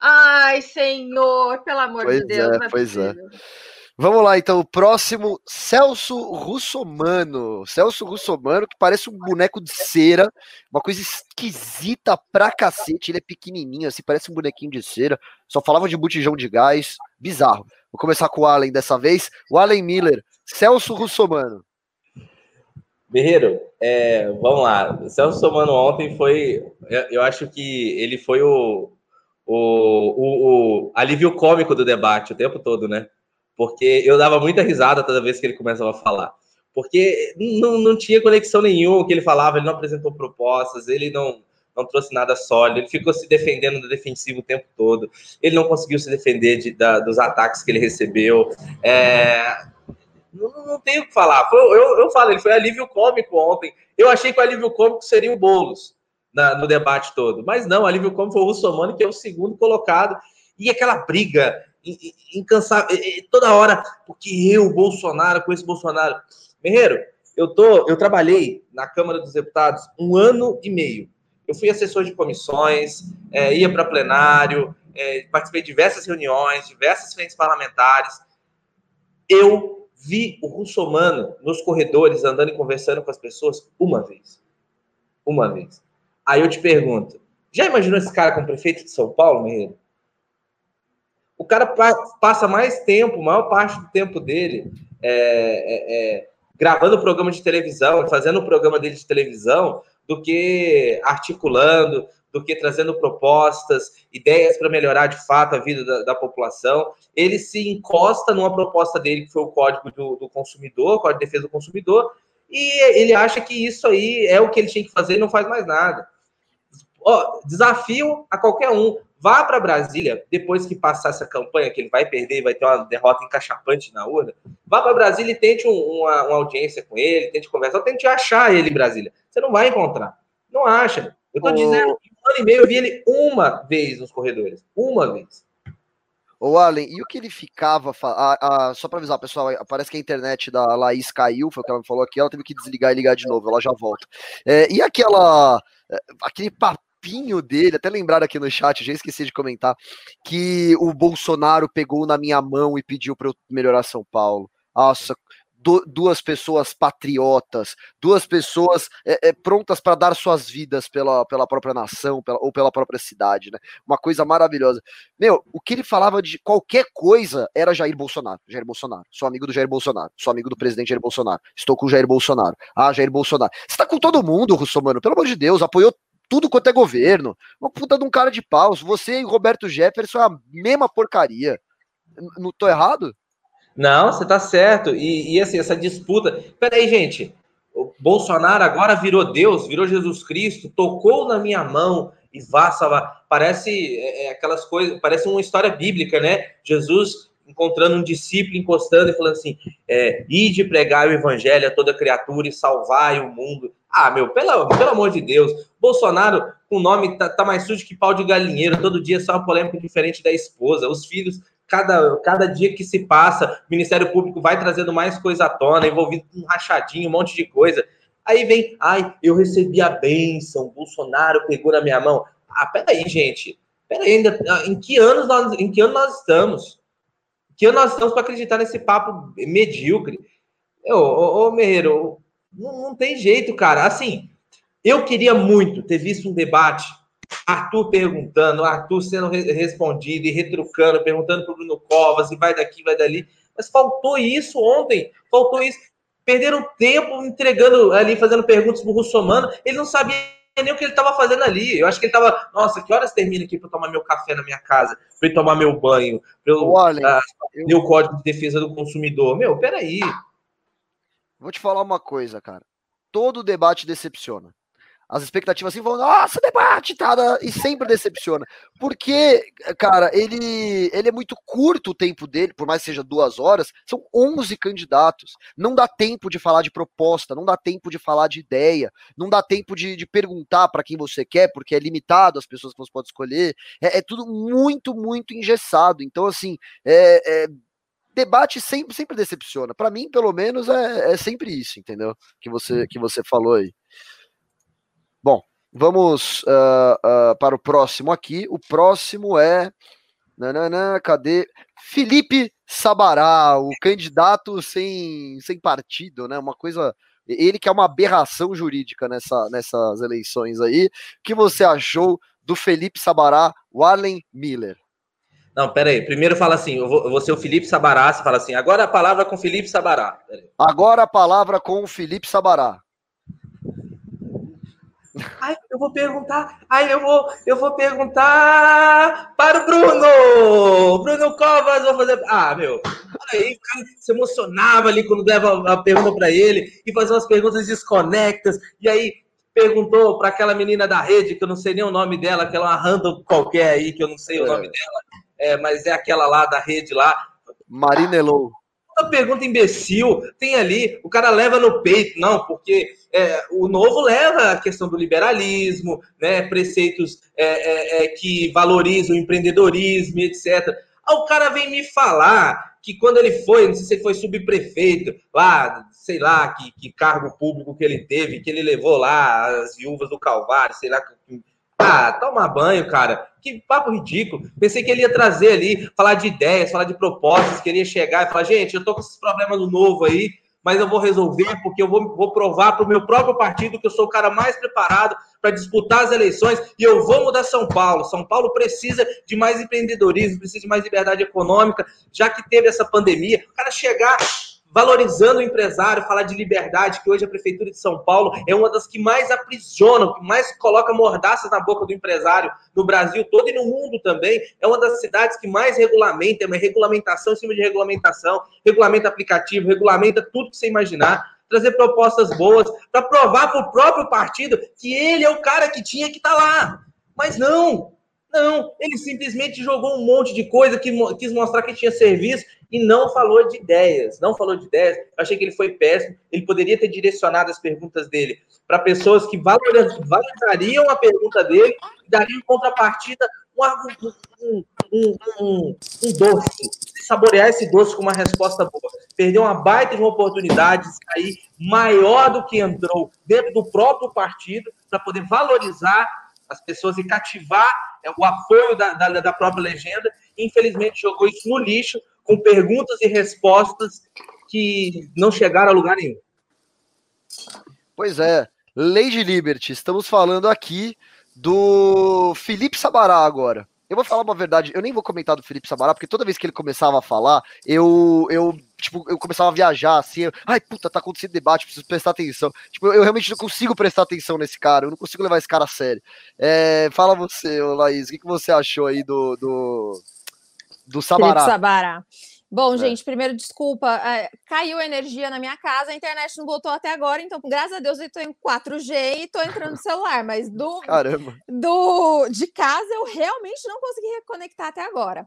Ai, senhor, pelo amor pois de Deus. É, é pois é. Vamos lá, então, o próximo, Celso Russomano. Celso Russomano, que parece um boneco de cera, uma coisa esquisita pra cacete. Ele é pequenininho, assim, parece um bonequinho de cera. Só falava de botijão de gás, bizarro. Vou começar com o Allen dessa vez. O Allen Miller, Celso Russomano. Guerreiro, é, vamos lá. O Celso Russomano ontem foi, eu, eu acho que ele foi o, o, o, o alívio cômico do debate o tempo todo, né? porque eu dava muita risada toda vez que ele começava a falar. Porque não, não tinha conexão nenhuma o que ele falava, ele não apresentou propostas, ele não, não trouxe nada sólido, ele ficou se defendendo do defensivo o tempo todo, ele não conseguiu se defender de, da, dos ataques que ele recebeu. É, não, não tenho o que falar. Foi, eu, eu falo, ele foi alívio cômico ontem. Eu achei que o alívio cômico seria o Boulos na, no debate todo, mas não, o alívio cômico foi o Russomano, que é o segundo colocado. E aquela briga incansável, toda hora, porque eu, Bolsonaro, com esse Bolsonaro. Guerreiro, eu, tô, eu trabalhei na Câmara dos Deputados um ano e meio. Eu fui assessor de comissões, é, ia para plenário, é, participei de diversas reuniões, diversas frentes parlamentares. Eu vi o russomano nos corredores, andando e conversando com as pessoas, uma vez. Uma vez. Aí eu te pergunto, já imaginou esse cara como prefeito de São Paulo, Guerreiro? o cara passa mais tempo, maior parte do tempo dele, é, é, é, gravando programa de televisão, fazendo o programa dele de televisão, do que articulando, do que trazendo propostas, ideias para melhorar de fato a vida da, da, população. Ele se encosta numa proposta dele, que foi o Código do, do Consumidor, Código de Defesa do Consumidor, e ele acha que isso aí é o que ele tinha que fazer e não faz mais nada. Ó, desafio a qualquer um. Vá para Brasília, depois que passar essa campanha, que ele vai perder e vai ter uma derrota encachapante na urna. Vá para Brasília e tente um, uma, uma, audiência com ele, tente conversar, tente achar ele em Brasília. Você não vai encontrar. Não acha. Eu estou dizendo que um ano e meio eu vi ele uma vez nos corredores. Uma vez. Ô, Allen, e o que ele ficava. Só para avisar, pessoal, parece que a internet da Laís caiu, foi o que ela falou aqui, ela teve que desligar e ligar de novo, ela já volta. É, e aquela. É, aquele papel papinho dele, até lembrar aqui no chat, já esqueci de comentar, que o Bolsonaro pegou na minha mão e pediu para eu melhorar São Paulo. Nossa, do, duas pessoas patriotas, duas pessoas é, é, prontas para dar suas vidas pela, pela própria nação pela, ou pela própria cidade, né? Uma coisa maravilhosa. Meu, o que ele falava de qualquer coisa era Jair Bolsonaro. Jair Bolsonaro. Sou amigo do Jair Bolsonaro. Sou amigo do presidente Jair Bolsonaro. Estou com o Jair Bolsonaro. Ah, Jair Bolsonaro. Você tá com todo mundo, Russomano. Pelo amor de Deus, apoiou tudo quanto é governo. Uma puta de um cara de paus. Você e Roberto Jefferson é a mesma porcaria. Não tô errado? Não, você tá certo. E, e assim, essa disputa. Peraí, gente. O Bolsonaro agora virou Deus, virou Jesus Cristo, tocou na minha mão e vá salvar. Parece é, é aquelas coisas, parece uma história bíblica, né? Jesus encontrando um discípulo, encostando e falando assim: é, ide pregar o evangelho a toda criatura e salvai o mundo. Ah, meu, pelo, pelo amor de Deus, Bolsonaro, com o nome tá, tá, mais sujo que pau de galinheiro, todo dia sai uma polêmica diferente da esposa, os filhos, cada, cada dia que se passa, o Ministério Público vai trazendo mais coisa à tona, envolvido com um rachadinho, um monte de coisa. Aí vem, ai, eu recebi a bênção, Bolsonaro pegou na minha mão. Ah, peraí, gente, peraí, ainda, em que anos nós, em que ano nós estamos? Que nós estamos para acreditar nesse papo medíocre? Ô, ô, ô Merreiro, não, não tem jeito, cara. Assim, eu queria muito ter visto um debate, Arthur perguntando, Arthur sendo respondido e retrucando, perguntando para o Bruno Covas, e vai daqui, vai dali. Mas faltou isso ontem, faltou isso. Perderam tempo entregando ali, fazendo perguntas para o Russomano. Ele não sabia nem o que ele estava fazendo ali. Eu acho que ele estava, nossa, que horas termina aqui para tomar meu café na minha casa, para eu tomar meu banho, para eu, Olha, uh, eu... o Código de Defesa do Consumidor. Meu, peraí. Vou te falar uma coisa, cara. Todo debate decepciona. As expectativas assim, vão, nossa, debate, tá, e sempre decepciona. Porque, cara, ele, ele é muito curto o tempo dele, por mais que seja duas horas, são 11 candidatos. Não dá tempo de falar de proposta, não dá tempo de falar de ideia, não dá tempo de, de perguntar para quem você quer, porque é limitado as pessoas que você pode escolher. É, é tudo muito, muito engessado. Então, assim, é, é debate sempre, sempre decepciona. Para mim, pelo menos, é, é sempre isso, entendeu? Que você, que você falou aí. Bom, vamos uh, uh, para o próximo aqui. O próximo é. Nananã, cadê? Felipe Sabará, o candidato sem, sem partido, né? Uma coisa. Ele que é uma aberração jurídica nessa, nessas eleições aí. O que você achou do Felipe Sabará, Warlen Miller? Não, pera aí. Primeiro fala assim, eu vou, eu vou ser o Felipe Sabará, você fala assim, agora a palavra com Felipe Sabará. Agora a palavra com o Felipe Sabará. Ai, eu vou perguntar. Ai, eu vou, eu vou perguntar para o Bruno. Bruno Covas, vou fazer. Ah, meu. Aí o cara se emocionava ali quando dava a pergunta para ele e fazia umas perguntas desconectas. E aí perguntou para aquela menina da rede, que eu não sei nem o nome dela, aquela uma random qualquer aí, que eu não sei é. o nome dela, é, mas é aquela lá da rede lá. Marina Elou uma pergunta imbecil tem ali, o cara leva no peito, não, porque é, o novo leva a questão do liberalismo, né, preceitos é, é, é que valorizam o empreendedorismo, etc. Aí o cara vem me falar que quando ele foi, não sei se ele foi subprefeito, lá, sei lá, que, que cargo público que ele teve, que ele levou lá as viúvas do Calvário, sei lá, ah, toma banho, cara. Que papo ridículo. Pensei que ele ia trazer ali, falar de ideias, falar de propostas, queria chegar e falar, gente, eu tô com esses problemas do novo aí, mas eu vou resolver porque eu vou, vou provar para o meu próprio partido que eu sou o cara mais preparado para disputar as eleições e eu vou mudar São Paulo. São Paulo precisa de mais empreendedorismo, precisa de mais liberdade econômica, já que teve essa pandemia. O cara chegar valorizando o empresário, falar de liberdade, que hoje a Prefeitura de São Paulo é uma das que mais aprisiona, que mais coloca mordaças na boca do empresário no Brasil todo e no mundo também. É uma das cidades que mais regulamenta, é uma regulamentação em cima de regulamentação, regulamenta aplicativo, regulamenta tudo que você imaginar. Trazer propostas boas para provar para o próprio partido que ele é o cara que tinha que estar tá lá. Mas não, não, ele simplesmente jogou um monte de coisa que quis mostrar que tinha serviço e não falou de ideias. Não falou de ideias. Eu achei que ele foi péssimo. Ele poderia ter direcionado as perguntas dele para pessoas que valorizariam a pergunta dele e dariam contrapartida um, um, um, um doce. Saborear esse doce com uma resposta boa. Perdeu uma baita de uma oportunidade de sair maior do que entrou dentro do próprio partido para poder valorizar as pessoas e cativar o apoio da, da, da própria legenda. Infelizmente, jogou isso no lixo, com perguntas e respostas que não chegaram a lugar nenhum. Pois é, Lady Liberty, estamos falando aqui do Felipe Sabará agora. Eu vou falar uma verdade, eu nem vou comentar do Felipe Sabará, porque toda vez que ele começava a falar, eu, eu tipo, eu começava a viajar, assim, eu, ai, puta, tá acontecendo debate, preciso prestar atenção. Tipo, eu, eu, realmente não consigo prestar atenção nesse cara, eu não consigo levar esse cara a sério. É, fala você, Laís, o que, que você achou aí do, do, do Sabará? Felipe Sabará. Bom, é. gente, primeiro, desculpa, é, caiu a energia na minha casa, a internet não voltou até agora, então, graças a Deus, eu tô em 4G e tô entrando no celular, mas do, Caramba. do de casa eu realmente não consegui reconectar até agora.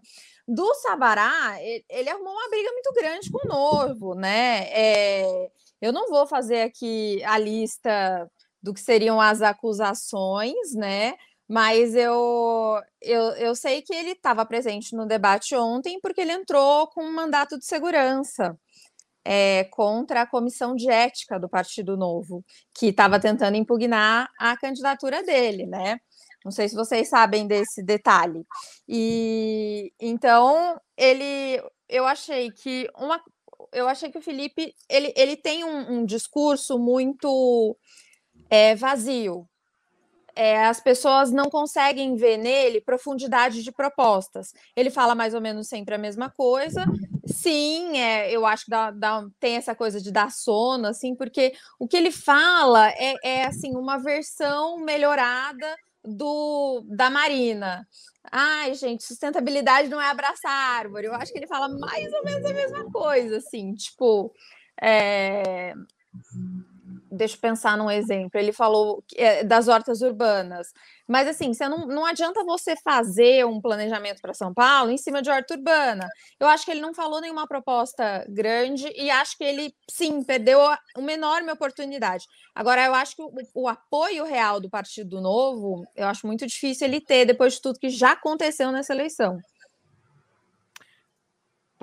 Do Sabará, ele, arrumou uma briga muito grande com o Novo, né? É, eu não vou fazer aqui a lista do que seriam as acusações, né? Mas eu, eu, eu sei que ele estava presente no debate ontem porque ele entrou com um mandato de segurança é, contra a comissão de ética do Partido Novo, que estava tentando impugnar a candidatura dele, né? Não sei se vocês sabem desse detalhe. E então ele, eu achei que uma, eu achei que o Felipe ele, ele tem um, um discurso muito é, vazio, é, as pessoas não conseguem ver nele profundidade de propostas. Ele fala mais ou menos sempre a mesma coisa. Sim, é, eu acho que dá, dá, tem essa coisa de dar sono, assim, porque o que ele fala é, é assim uma versão melhorada do da Marina. Ai, gente, sustentabilidade não é abraçar árvore. Eu acho que ele fala mais ou menos a mesma coisa, assim, tipo. É deixa eu pensar num exemplo. Ele falou é, das hortas urbanas. Mas assim, você não, não adianta você fazer um planejamento para São Paulo em cima de horta urbana. Eu acho que ele não falou nenhuma proposta grande e acho que ele sim perdeu uma enorme oportunidade. Agora, eu acho que o, o apoio real do Partido Novo, eu acho muito difícil ele ter depois de tudo que já aconteceu nessa eleição.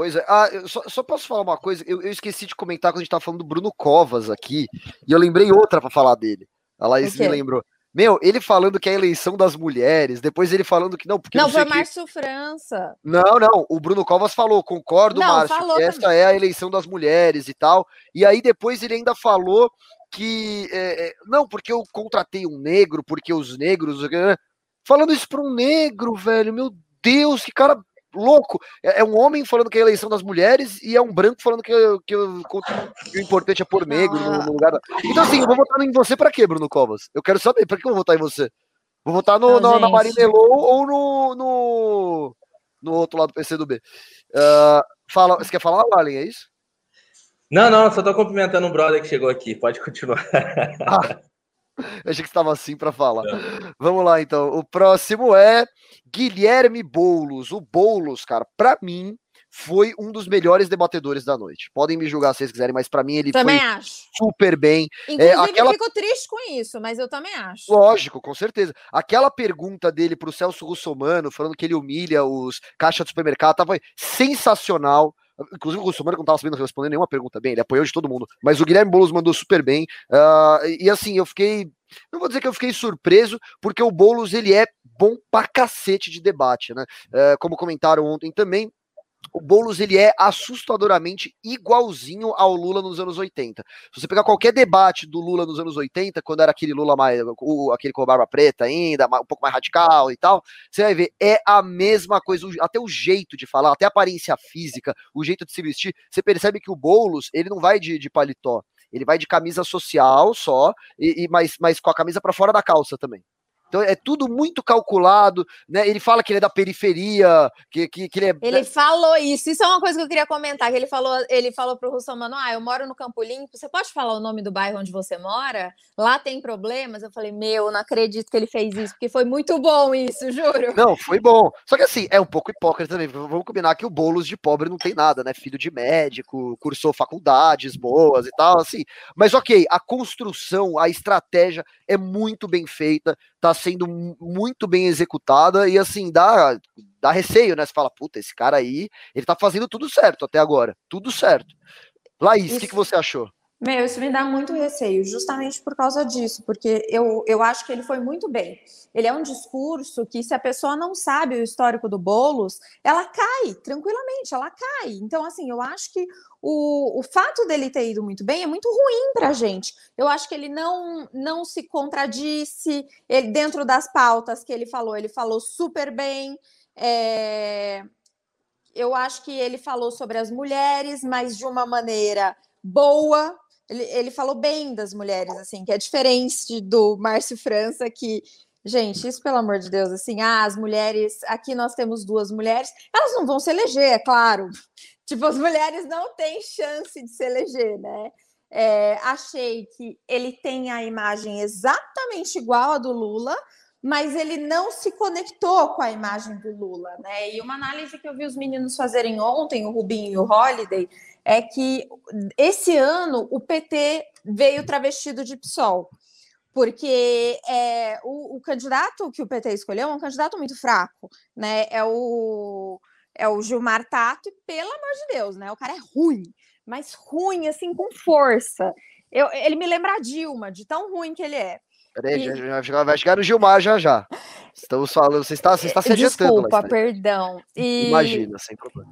Pois é. Ah, eu só, só, posso falar uma coisa? Eu, eu, esqueci de comentar quando a gente tava falando do Bruno Covas aqui, e eu lembrei outra para falar dele. A Laís me lembrou. Meu, ele falando que é a eleição das mulheres, depois ele falando que não, porque não, não foi Márcio que... França. Não, não, o Bruno Covas falou, concordo, não, Márcio, falou essa também. é a eleição das mulheres e tal. E aí depois ele ainda falou que é, é não, porque eu contratei um negro, porque os negros, né? falando isso para um negro, velho, meu Deus, que cara louco. É, é, um homem falando que é a eleição das mulheres e é um branco falando que, que, que o importante é pôr negro no, no, lugar. Da... Então, assim, eu vou votar em você para quê, Bruno Covas? Eu quero saber, para que eu vou votar em você? Vou votar no, Não, na, na ou no, no, no outro lado do PCdoB. Uh, ah, fala, você quer falar, Allen, é isso? Não, não, só tô cumprimentando um brother que chegou aqui. Pode continuar. Ah, eu achei que estava assim para falar. É. Vamos lá, então. O próximo é Guilherme Boulos. O Boulos, cara, para mim, foi um dos melhores debatedores da noite. Podem me julgar se vocês quiserem, mas para mim ele também foi acho. super bem. É, Inclusive, é, aquela... eu fico triste com isso, mas eu também acho. Lógico, com certeza. Aquela pergunta dele pro Celso Russomano, falando que ele humilha os caixas do supermercado, tava sensacional. Inclusive, o Russomano não estava sabendo responder nenhuma pergunta bem, ele apoiou de todo mundo. Mas o Guilherme Boulos mandou super bem. Uh, e assim, eu fiquei. Não vou dizer que eu fiquei surpreso, porque o Boulos ele é bom pra cacete de debate, né? Uh, como comentaram ontem também, o Boulos ele é assustadoramente igualzinho ao Lula nos anos 80. Se você pegar qualquer debate do Lula nos anos 80, quando era aquele Lula mais, o, aquele com a barba preta ainda, um pouco mais radical e tal, você vai ver, é a mesma coisa, até o jeito de falar, até a aparência física, o jeito de se vestir, você percebe que o Boulos, ele não vai de, de paletó, ele vai de camisa social só, e, e mas, mas com a camisa para fora da calça também. Então é tudo muito calculado, né? Ele fala que ele é da periferia, que, que, que ele é. Ele falou isso. Isso é uma coisa que eu queria comentar. Que ele falou, ele falou pro Russomano: Ah, eu moro no Campo Limpo. Você pode falar o nome do bairro onde você mora? Lá tem problemas. Eu falei, meu, não acredito que ele fez isso, porque foi muito bom isso, juro. Não, foi bom. Só que assim, é um pouco hipócrita também. Vamos combinar que o bolos de pobre não tem nada, né? Filho de médico, cursou faculdades boas e tal, assim. Mas ok, a construção, a estratégia é muito bem feita tá sendo muito bem executada e assim, dá, dá receio, né? Você fala, puta, esse cara aí, ele tá fazendo tudo certo até agora, tudo certo. Laís, o que, que você achou? Meu, isso me dá muito receio, justamente por causa disso, porque eu, eu acho que ele foi muito bem. Ele é um discurso que, se a pessoa não sabe o histórico do Boulos, ela cai tranquilamente, ela cai. Então, assim, eu acho que o, o fato dele ter ido muito bem é muito ruim para a gente. Eu acho que ele não, não se contradisse ele, dentro das pautas que ele falou, ele falou super bem. É... Eu acho que ele falou sobre as mulheres, mas de uma maneira boa, ele, ele falou bem das mulheres, assim, que é diferente do Márcio França, que, gente, isso pelo amor de Deus, assim, ah, as mulheres, aqui nós temos duas mulheres, elas não vão se eleger, é claro. Tipo, as mulheres não têm chance de se eleger, né? É, achei que ele tem a imagem exatamente igual à do Lula, mas ele não se conectou com a imagem do Lula, né? E uma análise que eu vi os meninos fazerem ontem, o Rubinho e o Holiday, é que esse ano o PT veio travestido de PSOL, porque é, o, o, candidato que o PT escolheu é um candidato muito fraco, né? É o, é o Gilmar Tato, e pelo amor de Deus, né? O cara é ruim, mas ruim, assim, com força. Eu, ele me lembra a Dilma, de tão ruim que ele é. Peraí, e... já, já, vai chegar no Gilmar já já. Estamos falando, você está, você está se adiantando. Desculpa, perdão. E... Imagina, sem problema.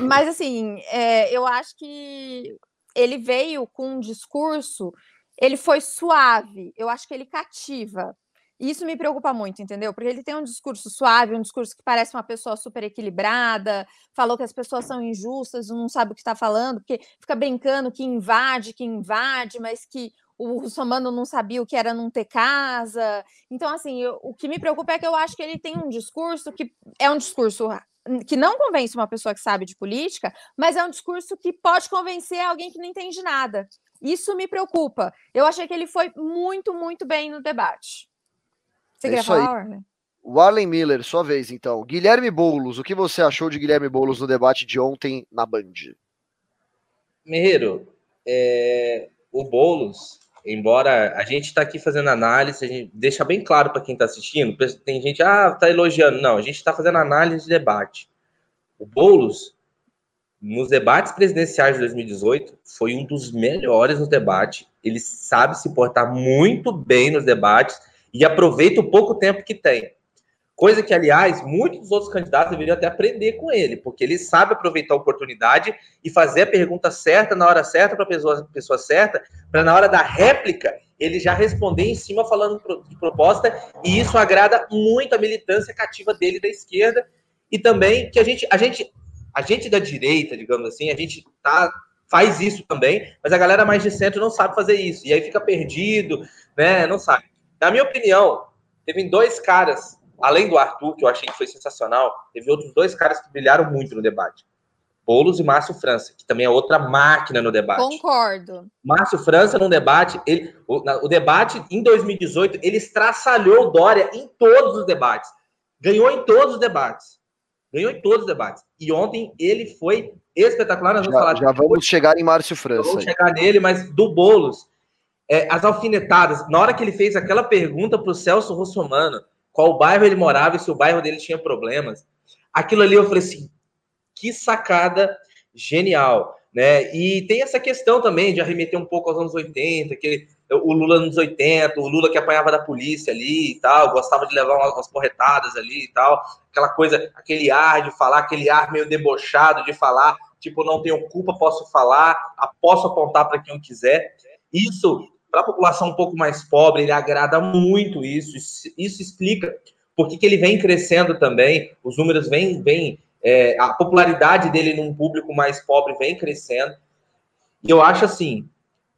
Mas assim, é, eu acho que ele veio com um discurso, ele foi suave, eu acho que ele cativa. Isso me preocupa muito, entendeu? Porque ele tem um discurso suave, um discurso que parece uma pessoa super equilibrada, falou que as pessoas são injustas, não sabe o que está falando, porque fica brincando que invade, que invade, mas que o Russomano não sabia o que era não ter casa. Então, assim, eu, o que me preocupa é que eu acho que ele tem um discurso que é um discurso que não convence uma pessoa que sabe de política, mas é um discurso que pode convencer alguém que não entende nada. Isso me preocupa. Eu achei que ele foi muito, muito bem no debate. Você é queria falar, Arlen? O Arlen Miller, sua vez, então. Guilherme Boulos, o que você achou de Guilherme Boulos no debate de ontem na Band? Merreiro, é... o Boulos, embora a gente está aqui fazendo análise, a gente deixa bem claro para quem está assistindo, tem gente, ah, tá elogiando. Não, a gente está fazendo análise de debate. O Boulos, nos debates presidenciais de 2018, foi um dos melhores no debate. Ele sabe se portar muito bem nos debates e aproveita o pouco tempo que tem. Coisa que, aliás, muitos dos outros candidatos deveriam até aprender com ele, porque ele sabe aproveitar a oportunidade e fazer a pergunta certa na hora certa para a pessoa, pessoa certa, para na hora da réplica ele já responder em cima falando de proposta, e isso agrada muito a militância cativa dele da esquerda, e também que a gente, a gente, a gente da direita, digamos assim, a gente tá, faz isso também, mas a galera mais de centro não sabe fazer isso, e aí fica perdido, né? Não sabe. Na minha opinião, teve dois caras além do Arthur, que eu achei que foi sensacional, teve outros dois caras que brilharam muito no debate. Boulos e Márcio França, que também é outra máquina no debate. Concordo. Márcio França no debate, ele, o, o debate em 2018, ele estraçalhou Dória em todos os debates. Ganhou em todos os debates. Ganhou em todos os debates. E ontem ele foi espetacular. Nós vamos já, falar já vamos chegar em Márcio França. Vamos chegar nele, mas do Boulos, é, as alfinetadas, na hora que ele fez aquela pergunta para o Celso Russomano, qual bairro ele morava e se o bairro dele tinha problemas. Aquilo ali eu falei assim, que sacada genial, né? E tem essa questão também de arremeter um pouco aos anos 80, que o Lula nos 80, o Lula que apanhava da polícia ali e tal, gostava de levar umas, porretadas ali e tal, aquela coisa, aquele ar de falar, aquele ar meio debochado de falar, tipo, não tenho culpa, posso falar, posso apontar para quem eu quiser. Isso para a população um pouco mais pobre, ele agrada muito isso. Isso, explica por que, ele vem crescendo também. Os números vêm, vêm é, a popularidade dele num público mais pobre vem crescendo. E eu acho assim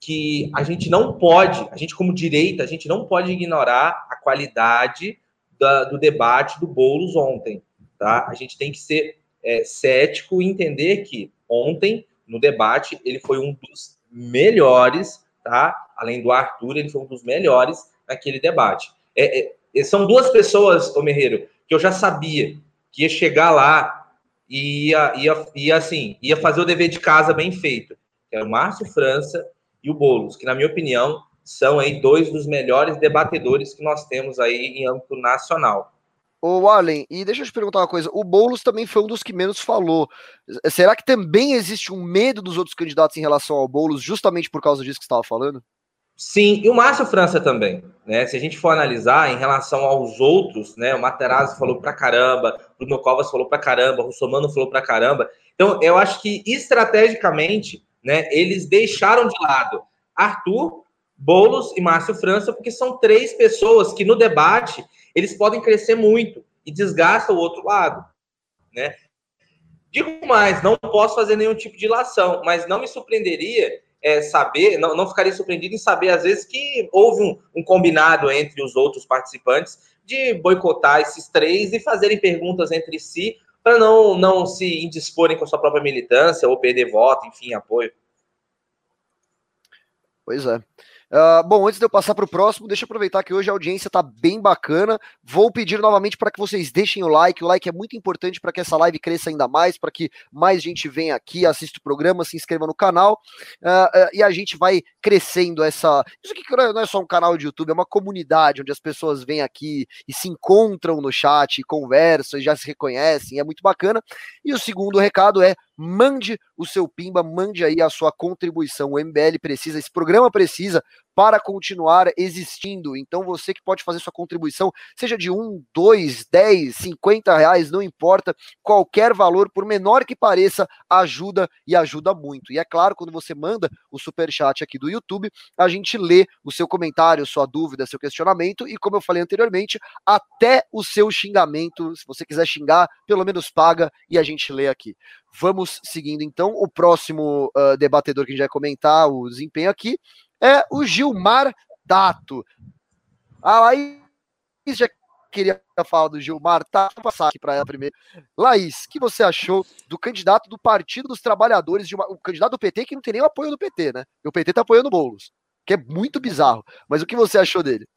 que a gente não pode, a gente como direita, a gente não pode ignorar a qualidade da, do debate do Boulos ontem, tá? A gente tem que ser é, cético e entender que ontem no debate ele foi um dos melhores tá? Além do Arthur, ele foi um dos melhores naquele debate. É, é, são duas pessoas, ô Merreiro, que eu já sabia que ia chegar lá e ia, ia, ia, assim, ia fazer o dever de casa bem feito. Que é o Márcio França e o Boulos, que, na minha opinião, são aí dois dos melhores debatedores que nós temos aí em âmbito nacional. Ô, Allen, e deixa eu te perguntar uma coisa: o Boulos também foi um dos que menos falou. Será que também existe um medo dos outros candidatos em relação ao Boulos, justamente por causa disso que você estava falando? Sim, e o Márcio França também, né? Se a gente for analisar em relação aos outros, né? O Materazzi falou pra caramba, Bruno Covas falou pra caramba, o Russomano falou pra caramba. Então, eu acho que estrategicamente, né, eles deixaram de lado Arthur, Boulos e Márcio França, porque são três pessoas que no debate eles podem crescer muito e desgastam o outro lado, né? Digo mais, não posso fazer nenhum tipo de ilação, mas não me surpreenderia é, saber, não, não ficaria surpreendido em saber, às vezes, que houve um, um combinado entre os outros participantes de boicotar esses três e fazerem perguntas entre si para não, não se indisporem com a sua própria militância ou perder voto, enfim, apoio. Pois é. Uh, bom, antes de eu passar para o próximo, deixa eu aproveitar que hoje a audiência está bem bacana. Vou pedir novamente para que vocês deixem o like. O like é muito importante para que essa live cresça ainda mais, para que mais gente venha aqui, assista o programa, se inscreva no canal uh, uh, e a gente vai crescendo essa. Isso aqui não é só um canal de YouTube, é uma comunidade onde as pessoas vêm aqui e se encontram no chat, conversam e já se reconhecem. É muito bacana. E o segundo recado é mande o seu pimba, mande aí a sua contribuição. O MBL precisa, esse programa precisa para continuar existindo. Então você que pode fazer sua contribuição, seja de um, dois, dez, cinquenta reais, não importa, qualquer valor, por menor que pareça, ajuda e ajuda muito. E é claro, quando você manda o super chat aqui do YouTube, a gente lê o seu comentário, sua dúvida, seu questionamento e, como eu falei anteriormente, até o seu xingamento, se você quiser xingar, pelo menos paga e a gente lê aqui. Vamos seguindo então. O próximo uh, debatedor que a gente vai comentar o desempenho aqui é o Gilmar Dato. A Laís já queria falar do Gilmar, tá? Vou passar aqui para ela primeiro. Laís, o que você achou do candidato do Partido dos Trabalhadores, de uma, o candidato do PT que não tem nem o apoio do PT, né? E o PT tá apoiando Boulos, que é muito bizarro. Mas o que você achou dele?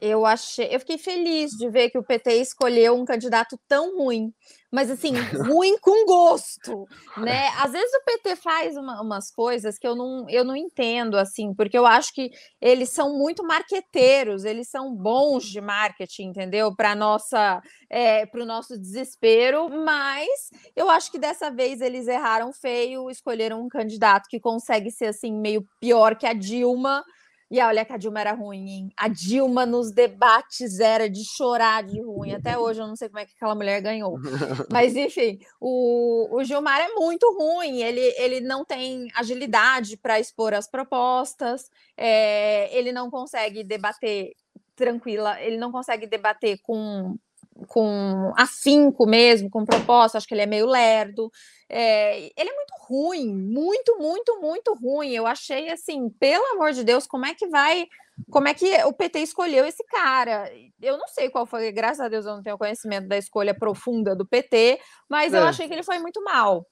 Eu achei, eu fiquei feliz de ver que o PT escolheu um candidato tão ruim, mas assim, ruim com gosto, né? Às vezes o PT faz uma, umas coisas que eu não, eu não entendo, assim, porque eu acho que eles são muito marqueteiros, eles são bons de marketing, entendeu? Para nossa, é, para o nosso desespero, mas eu acho que dessa vez eles erraram feio, escolheram um candidato que consegue ser assim meio pior que a Dilma e olha que a Dilma era ruim, hein? A Dilma nos debates era de chorar de ruim. Até hoje eu não sei como é que aquela mulher ganhou. Mas, enfim, o, o Gilmar é muito ruim. Ele, ele não tem agilidade para expor as propostas, é, ele não consegue debater tranquila, ele não consegue debater com com afinco mesmo, com proposta, acho que ele é meio lerdo. É, ele é muito ruim, muito, muito, muito ruim. Eu achei assim, pelo amor de Deus, como é que vai. Como é que o PT escolheu esse cara? Eu não sei qual foi, graças a Deus eu não tenho conhecimento da escolha profunda do PT, mas é. eu achei que ele foi muito mal.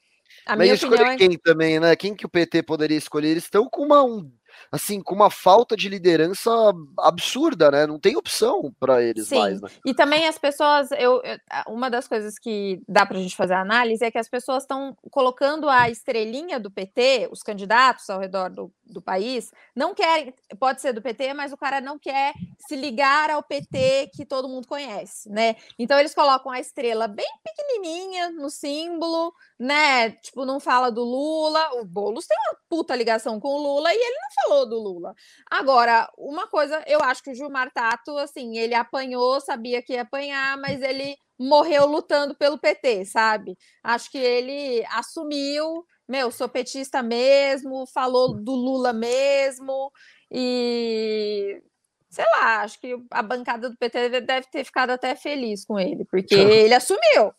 A mas minha escolher é... quem também, né? Quem que o PT poderia escolher? Eles estão com uma, um assim, com uma falta de liderança absurda, né? Não tem opção para eles Sim. mais. Né? E também as pessoas, eu, eu, uma das coisas que dá para a gente fazer análise é que as pessoas estão colocando a estrelinha do PT, os candidatos ao redor do, do país, não querem, pode ser do PT, mas o cara não quer se ligar ao PT que todo mundo conhece, né? Então eles colocam a estrela bem pequenininha no símbolo, né? Tipo, não fala do Lula, o Boulos tem uma puta ligação com o Lula e ele não falou do Lula. Agora, uma coisa, eu acho que o Gilmar Tato, assim, ele apanhou, sabia que ia apanhar, mas ele morreu lutando pelo PT, sabe? Acho que ele assumiu, meu, sou petista mesmo, falou do Lula mesmo e sei lá, acho que a bancada do PT deve ter ficado até feliz com ele, porque ele assumiu.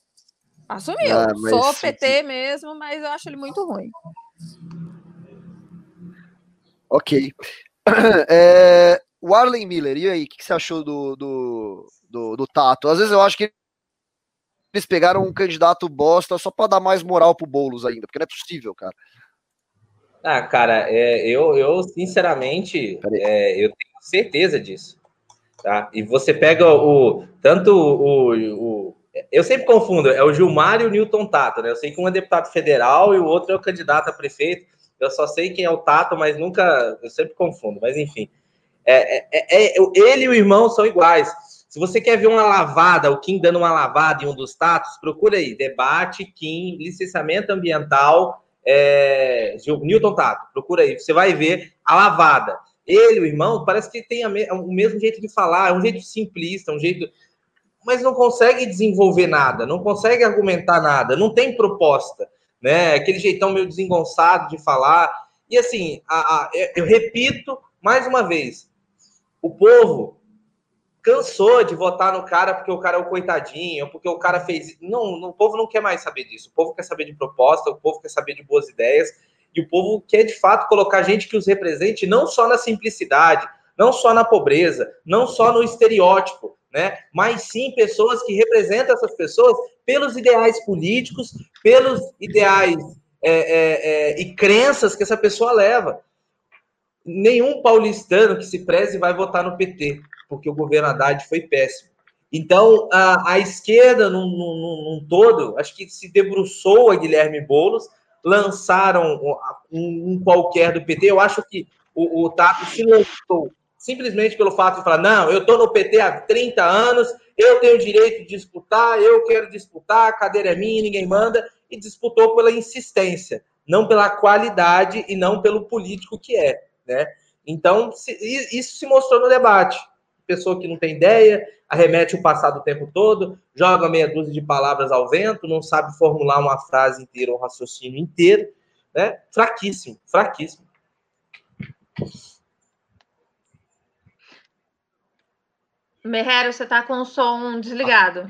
Assumiu. Ah, mas... Sou PT mesmo, mas eu acho ele muito ruim. Ok. É, o Arlen Miller, e aí, o que você achou do, do, do, do, Tato? Às vezes eu acho que eles pegaram um candidato bosta só para dar mais moral pro Boulos ainda, porque não é possível, cara. Ah, cara, é, eu, eu sinceramente, é, eu tenho certeza disso. Tá? E você pega o tanto o, o, eu sempre confundo, é o Gilmar e o Newton Tato, né? Eu sei que um é deputado federal e o outro é o candidato a prefeito. Eu só sei quem é o Tato, mas nunca. Eu sempre confundo, mas enfim. É, é, é, é ele e o irmão são iguais. Se você quer ver uma lavada, o Kim dando uma lavada em um dos Tatos, procura aí. Debate, Kim, licenciamento ambiental, é, Newton Tato. Procura aí. Você vai ver a lavada. Ele, o irmão, parece que tem me, o mesmo jeito de falar, é um jeito simplista, um jeito. Mas não consegue desenvolver nada, não consegue argumentar nada, não tem proposta né? Aquele jeitão meio desengonçado de falar. E assim, a, a, eu repito mais uma vez: o povo cansou de votar no cara porque o cara é o coitadinho, porque o cara fez. Não, não, o povo não quer mais saber disso. O povo quer saber de proposta, o povo quer saber de boas ideias. E o povo quer de fato colocar gente que os represente não só na simplicidade, não só na pobreza, não só no estereótipo, né? Mas sim pessoas que representam essas pessoas pelos ideais políticos, pelos ideais é, é, é, e crenças que essa pessoa leva. Nenhum paulistano que se preze vai votar no PT, porque o governo Haddad foi péssimo. Então, a, a esquerda, num, num, num, todo, acho que se debruçou a Guilherme Boulos, lançaram um, um qualquer do PT. Eu acho que o, o Tato se lançou simplesmente pelo fato de falar: não, eu estou no PT há 30 anos, eu tenho o direito de disputar, eu quero disputar, a cadeira é minha, ninguém manda, e disputou pela insistência, não pela qualidade e não pelo político que é, né? Então, isso se mostrou no debate. Pessoa que não tem ideia, arremete o passado o tempo todo, joga meia dúzia de palavras ao vento, não sabe formular uma frase inteira, um raciocínio inteiro, né? Fraquíssimo, fraquíssimo. Merrero, você tá com o som desligado.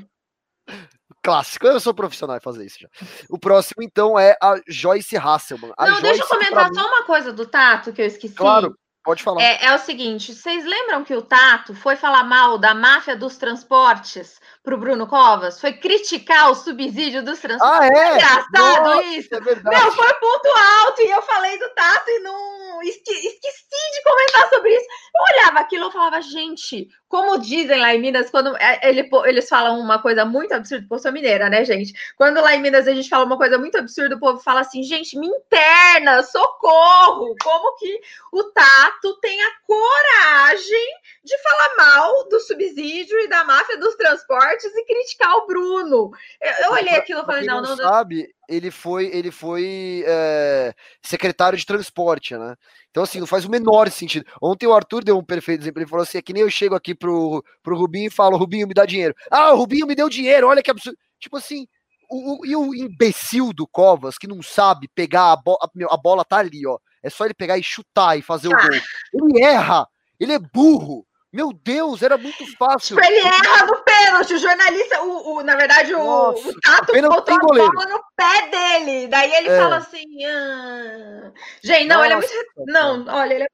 Clássico, eu sou profissional em fazer isso já. O próximo, então, é a Joyce Hasselman. A Não, Joyce, deixa eu comentar mim... só uma coisa do Tato que eu esqueci. Claro. Pode falar. É, é, o seguinte, vocês lembram que o Tato foi falar mal da máfia dos transportes para o Bruno Covas? Foi criticar o subsídio dos transportes. Ah, é? engraçado Nossa, isso. É verdade. Meu, foi ponto alto e eu falei do Tato e não esque... esqueci de comentar sobre isso. Eu olhava aquilo e falava, gente, como dizem lá em Minas, quando é, ele, eles falam uma coisa muito absurda, porque eu sou mineira, né, gente? Quando lá em Minas a gente fala uma coisa muito absurda, o povo fala assim, gente, me interna, socorro! Como que o Tato tem a coragem de falar mal do subsídio e da máfia dos transportes e criticar o Bruno? Eu, eu olhei aquilo e falei, não, não, não, sabe, ele foi, ele foi é, secretário de transporte, né? Então, assim, não faz o menor sentido. Ontem o Arthur deu um perfeito exemplo. Ele falou assim: é que nem eu chego aqui pro, pro Rubinho e falo, Rubinho, me dá dinheiro. Ah, o Rubinho me deu dinheiro, olha que absurdo. Tipo assim, o, o, e o imbecil do Covas, que não sabe pegar a bola, a, a bola tá ali, ó. É só ele pegar e chutar e fazer o gol. Ele erra, ele é burro. Meu Deus, era muito fácil. Tipo, ele erra no pênalti. O jornalista, o, o na verdade, Nossa, o, o Tato botou a bola no pé dele. Daí ele é. fala assim: ah... gente, não, Nossa, ele é muito. Não, olha, ele é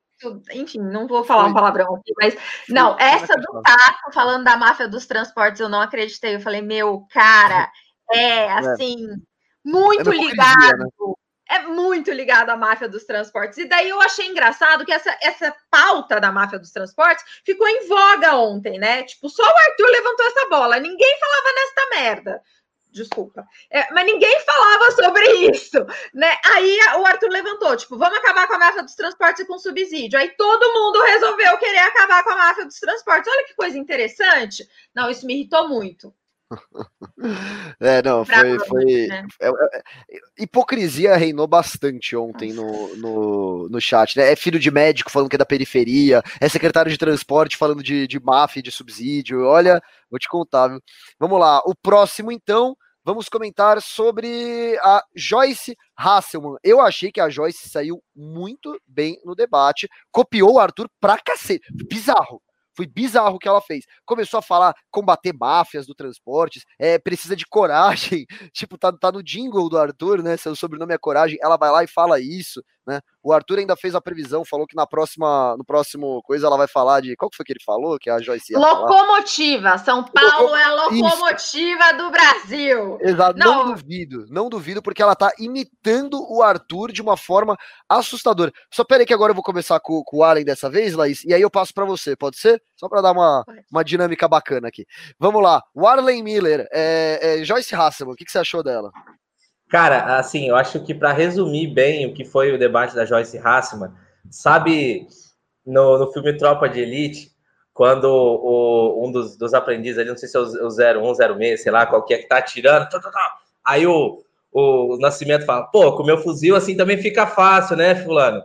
enfim, não vou falar um palavrão aqui, mas não, essa do Tato falando da máfia dos transportes, eu não acreditei. Eu falei, meu, cara, é, é. assim, muito é ligado. Né? É muito ligado à máfia dos transportes. E daí eu achei engraçado que essa, essa pauta da máfia dos transportes ficou em voga ontem, né? Tipo, só o Arthur levantou essa bola. Ninguém falava nesta merda desculpa. É, mas ninguém falava sobre isso, né? Aí o Arthur levantou, tipo, vamos acabar com a máfia dos transportes e com subsídio. Aí todo mundo resolveu querer acabar com a máfia dos transportes. Olha que coisa interessante. Não, isso me irritou muito. É, não, foi. foi né? é, é, hipocrisia reinou bastante ontem no, no, no chat, né? É filho de médico falando que é da periferia, é secretário de transporte falando de, de máfia, de subsídio. Olha, vou te contar, viu? Vamos lá, o próximo então vamos comentar sobre a Joyce Hasselman. Eu achei que a Joyce saiu muito bem no debate, copiou o Arthur pra cacete. Bizarro. Foi bizarro o que ela fez. Começou a falar combater máfias do transportes, é, precisa de coragem. Tipo, tá, tá no jingle do Arthur, né? Seu sobrenome é coragem. Ela vai lá e fala isso, né? O Arthur ainda fez a previsão, falou que na próxima, no próximo coisa ela vai falar de. Qual que foi que ele falou? Que a Joyce Locomotiva. Falar? São Paulo é a locomotiva Isso. do Brasil. Exato. Não. não duvido, não duvido, porque ela tá imitando o Arthur de uma forma assustadora. Só peraí que agora eu vou começar com, com o Allen dessa vez, Laís, e aí eu passo para você, pode ser? Só para dar uma, uma dinâmica bacana aqui. Vamos lá. O Arlen Miller, é, é Joyce Hasselman, o que, que você achou dela? Cara, assim, eu acho que para resumir bem o que foi o debate da Joyce Hassman, sabe no, no filme Tropa de Elite, quando o, um dos, dos aprendizes ali, não sei se é o 0106, sei lá, qual que é que tá atirando, tá, tá, tá. aí o, o Nascimento fala, pô, com o meu fuzil assim também fica fácil, né, fulano?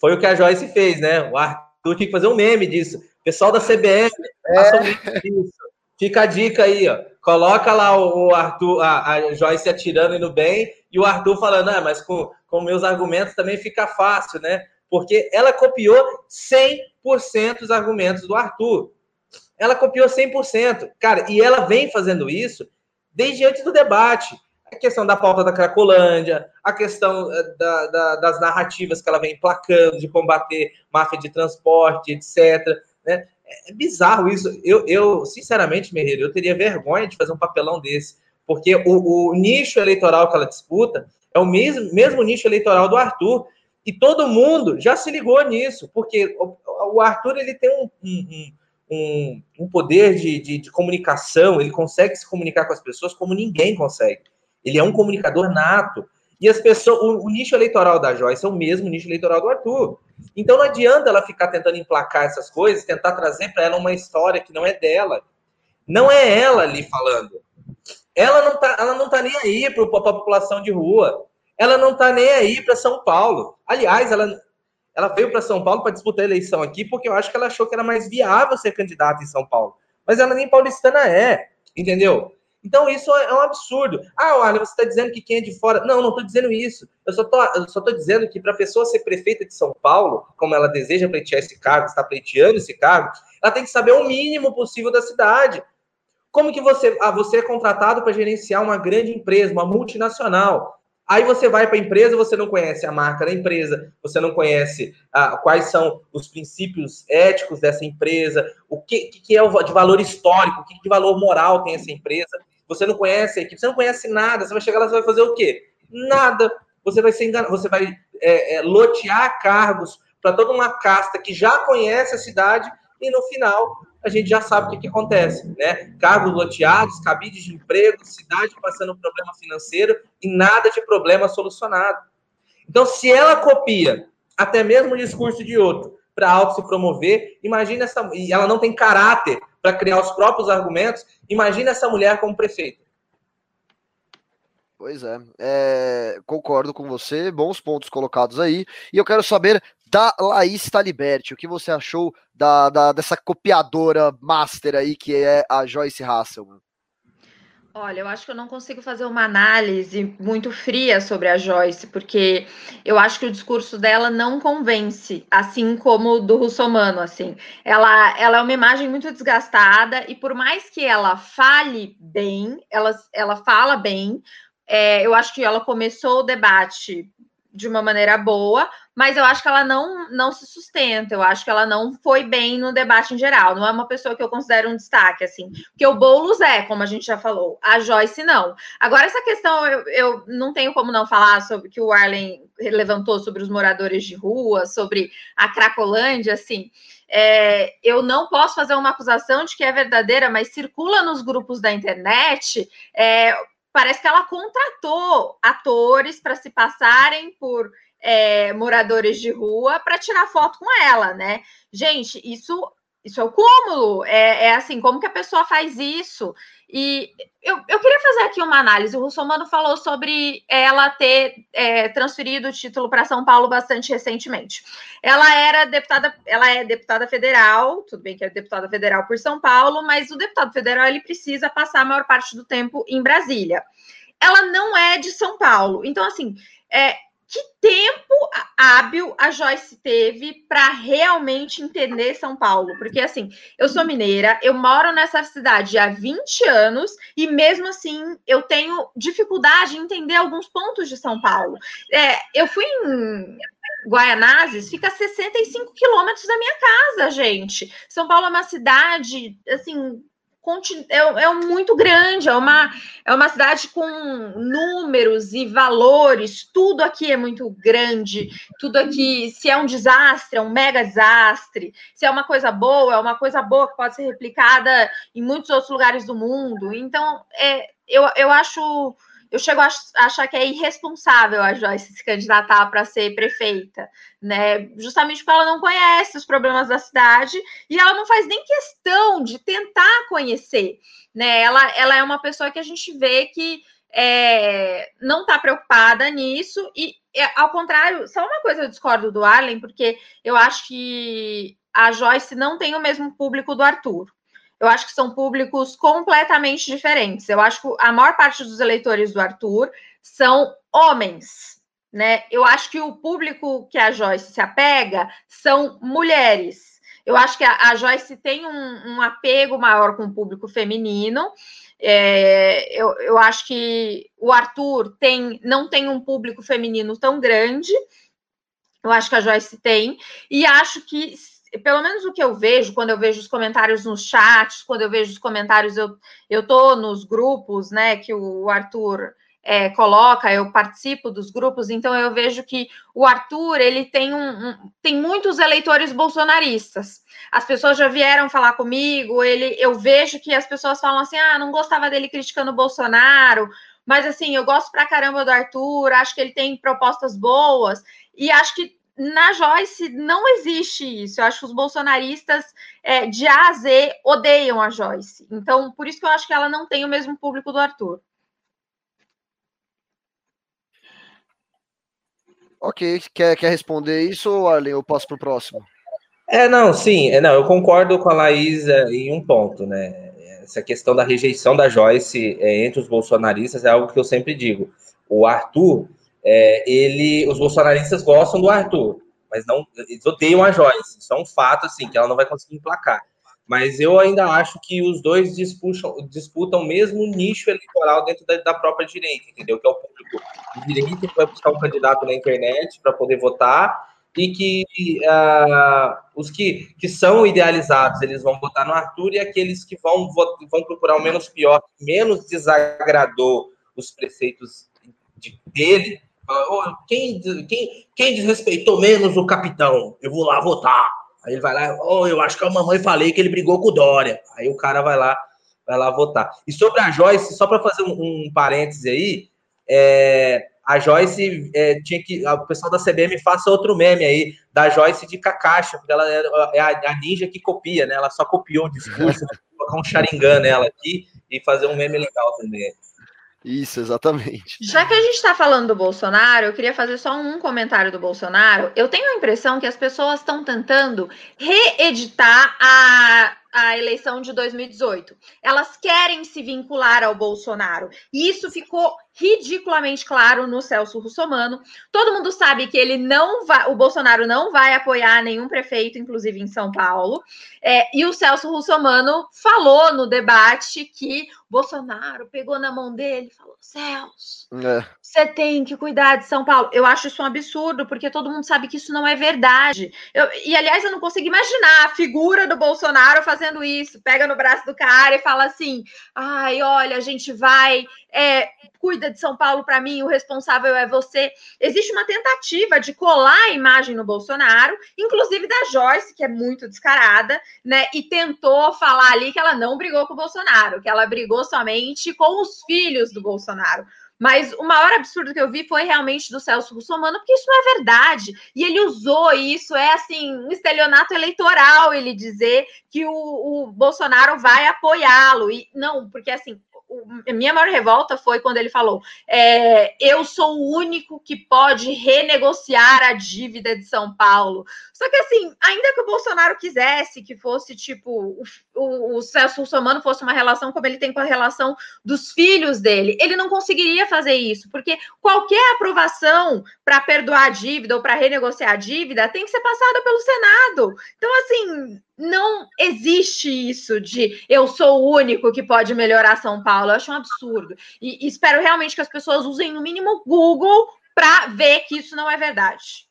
Foi o que a Joyce fez, né? O Arthur tinha que fazer um meme disso. Pessoal da CBF, é. isso. Fica a dica aí, ó. Coloca lá o Arthur, a, a Joyce atirando indo bem, e o Arthur falando, ah, mas com, com meus argumentos também fica fácil, né? Porque ela copiou 100% os argumentos do Arthur. Ela copiou 100%. Cara, e ela vem fazendo isso desde antes do debate. A questão da pauta da Cracolândia, a questão eh, da, da, das narrativas que ela vem emplacando de combater máfia de transporte, etc. Né? É bizarro isso. Eu, eu sinceramente, Merreiro, eu teria vergonha de fazer um papelão desse, porque o, o nicho eleitoral que ela disputa é o mesmo, mesmo nicho eleitoral do Arthur, e todo mundo já se ligou nisso, porque o, o Arthur ele tem um, um, um, um poder de, de, de, comunicação, ele consegue se comunicar com as pessoas como ninguém consegue. Ele é um comunicador nato. E as pessoas, o, o nicho eleitoral da Joyce é o mesmo nicho eleitoral do Arthur. Então não adianta ela ficar tentando emplacar essas coisas, tentar trazer para ela uma história que não é dela. Não é ela ali falando. Ela não tá, ela não tá nem aí para a população de rua. Ela não tá nem aí para São Paulo. Aliás, ela, ela veio para São Paulo para disputar a eleição aqui porque eu acho que ela achou que era mais viável ser candidata em São Paulo. Mas ela nem paulistana é, entendeu? Então, isso é um absurdo. Ah, olha, você está dizendo que quem é de fora. Não, não estou dizendo isso. Eu só estou dizendo que para a pessoa ser prefeita de São Paulo, como ela deseja pleitear esse cargo, está pleiteando esse cargo, ela tem que saber o mínimo possível da cidade. Como que você. Ah, você é contratado para gerenciar uma grande empresa, uma multinacional. Aí você vai para a empresa, você não conhece a marca da empresa, você não conhece ah, quais são os princípios éticos dessa empresa, o que, que é o de valor histórico, o que de valor moral tem essa empresa. Você não conhece a equipe, você não conhece nada, você vai chegar lá, você vai fazer o quê? Nada. Você vai ser enganado, você vai é, é, lotear cargos para toda uma casta que já conhece a cidade e no final a gente já sabe o que, que acontece, né? Cargos loteados, cabides de emprego, cidade passando problema financeiro e nada de problema solucionado. Então, se ela copia até mesmo o discurso de outro para auto se promover, imagina essa e ela não tem caráter para criar os próprios argumentos, imagina essa mulher como prefeita. Pois é, é, concordo com você, bons pontos colocados aí. E eu quero saber da Laís Taliberti, o que você achou da, da, dessa copiadora master aí que é a Joyce Hasselman? Olha, eu acho que eu não consigo fazer uma análise muito fria sobre a Joyce, porque eu acho que o discurso dela não convence, assim como o do russomano, assim. Ela, ela é uma imagem muito desgastada e por mais que ela fale bem, ela, ela fala bem, é, eu acho que ela começou o debate de uma maneira boa, mas eu acho que ela não, não se sustenta, eu acho que ela não foi bem no debate em geral, não é uma pessoa que eu considero um destaque, assim, porque o Boulos é, como a gente já falou, a Joyce não. Agora, essa questão, eu, eu não tenho como não falar sobre que o Arlen levantou sobre os moradores de rua, sobre a Cracolândia, assim, é, eu não posso fazer uma acusação de que é verdadeira, mas circula nos grupos da internet é, parece que ela contratou atores para se passarem por é, moradores de rua para tirar foto com ela, né? Gente, isso isso é o cúmulo. É, é, assim, como que a pessoa faz isso? E eu, eu queria fazer aqui uma análise. O Russomano falou sobre ela ter é, transferido o título para São Paulo bastante recentemente. Ela era deputada, ela é deputada federal, tudo bem que é deputada federal por São Paulo, mas o deputado federal ele precisa passar a maior parte do tempo em Brasília. Ela não é de São Paulo. Então, assim, é, que tempo hábil a Joyce teve para realmente entender São Paulo? Porque, assim, eu sou mineira, eu moro nessa cidade há 20 anos e, mesmo assim, eu tenho dificuldade em entender alguns pontos de São Paulo. É, eu fui em Guaianazes, fica a 65 quilômetros da minha casa, gente. São Paulo é uma cidade, assim, é, é muito grande, é uma, é uma cidade com números e valores, tudo aqui é muito grande, tudo aqui, se é um desastre, é um mega desastre, se é uma coisa boa, é uma coisa boa que pode ser replicada em muitos outros lugares do mundo. Então, é, eu, eu acho eu chego a achar que é irresponsável a Joyce se candidatar para ser prefeita, né? Justamente porque ela não conhece os problemas da cidade e ela não faz nem questão de tentar conhecer, né? Ela, ela é uma pessoa que a gente vê que é, não está preocupada nisso e, é, ao contrário, só uma coisa eu discordo do Arlen, porque eu acho que a Joyce não tem o mesmo público do Arthur eu acho que são públicos completamente diferentes. Eu acho que a maior parte dos eleitores do Arthur são homens, né? Eu acho que o público que a Joyce se apega são mulheres. Eu acho que a, a Joyce tem um, um, apego maior com o público feminino. É, eu, eu acho que o Arthur tem, não tem um público feminino tão grande. Eu acho que a Joyce tem. E acho que pelo menos o que eu vejo, quando eu vejo os comentários nos chats, quando eu vejo os comentários, eu, eu tô nos grupos, né, que o Arthur é, coloca, eu participo dos grupos, então eu vejo que o Arthur, ele tem, um, um, tem muitos eleitores bolsonaristas. As pessoas já vieram falar comigo, ele, eu vejo que as pessoas falam assim, ah, não gostava dele criticando o Bolsonaro, mas assim, eu gosto pra caramba do Arthur, acho que ele tem propostas boas, e acho que na Joyce não existe isso. Eu acho que os bolsonaristas é, de A a Z odeiam a Joyce. Então, por isso que eu acho que ela não tem o mesmo público do Arthur. Ok, quer, quer responder isso, Arlen? Eu passo para o próximo. É, não, sim, é, não, eu concordo com a Laís é, em um ponto, né? Essa questão da rejeição da Joyce é, entre os bolsonaristas é algo que eu sempre digo. O Arthur, é, ele, os bolsonaristas gostam do Arthur, mas não, eles odeiam a Joyce. Isso é um fato, assim, que ela não vai conseguir emplacar. Mas eu ainda acho que os dois disputam, disputam o mesmo nicho eleitoral dentro da, da própria direita, entendeu? Que é o público de direita que vai buscar um candidato na internet para poder votar e que uh, os que, que são idealizados eles vão votar no Arthur e aqueles que vão, vão procurar o menos pior, menos desagradou os preceitos de, dele. Uh, quem, quem, quem desrespeitou menos o capitão? Eu vou lá votar. Aí ele vai lá, oh, eu acho que a mamãe falei que ele brigou com o Dória. Aí o cara vai lá, vai lá votar. E sobre a Joyce, só para fazer um, um parêntese aí, é, a Joyce é, tinha que. O pessoal da CBM faça outro meme aí, da Joyce de Kakashi, porque ela é a, a ninja que copia, né? Ela só copiou o discurso, colocar um Sharingan nela aqui e fazer um meme legal também. Isso, exatamente. Já que a gente está falando do Bolsonaro, eu queria fazer só um comentário do Bolsonaro. Eu tenho a impressão que as pessoas estão tentando reeditar a a eleição de 2018. Elas querem se vincular ao Bolsonaro. E isso ficou ridiculamente claro no Celso Russomano. Todo mundo sabe que ele não vai, o Bolsonaro não vai apoiar nenhum prefeito, inclusive em São Paulo. É, e o Celso Russomano falou no debate que Bolsonaro pegou na mão dele e falou: Celso, é. Você tem que cuidar de São Paulo. Eu acho isso um absurdo, porque todo mundo sabe que isso não é verdade. Eu, e, aliás, eu não consigo imaginar a figura do Bolsonaro fazendo isso. Pega no braço do cara e fala assim: ai, olha, a gente vai. É, cuida de São Paulo para mim, o responsável é você. Existe uma tentativa de colar a imagem no Bolsonaro, inclusive da Joyce, que é muito descarada, né? E tentou falar ali que ela não brigou com o Bolsonaro, que ela brigou somente com os filhos do Bolsonaro. Mas o maior absurdo que eu vi foi realmente do Celso Russomano, porque isso não é verdade. E ele usou isso, é assim, um estelionato eleitoral ele dizer que o, o Bolsonaro vai apoiá-lo. E não, porque assim, a minha maior revolta foi quando ele falou: é, eu sou o único que pode renegociar a dívida de São Paulo. Só que assim, ainda que o Bolsonaro quisesse que fosse tipo o, Celso Russomano fosse uma relação como ele tem com a relação dos filhos dele, ele não conseguiria fazer isso, porque qualquer aprovação para perdoar a dívida ou para renegociar a dívida tem que ser passada pelo Senado. Então, assim, não existe isso de eu sou o único que pode melhorar São Paulo. Eu acho um absurdo. E, e espero realmente que as pessoas usem no mínimo Google para ver que isso não é verdade.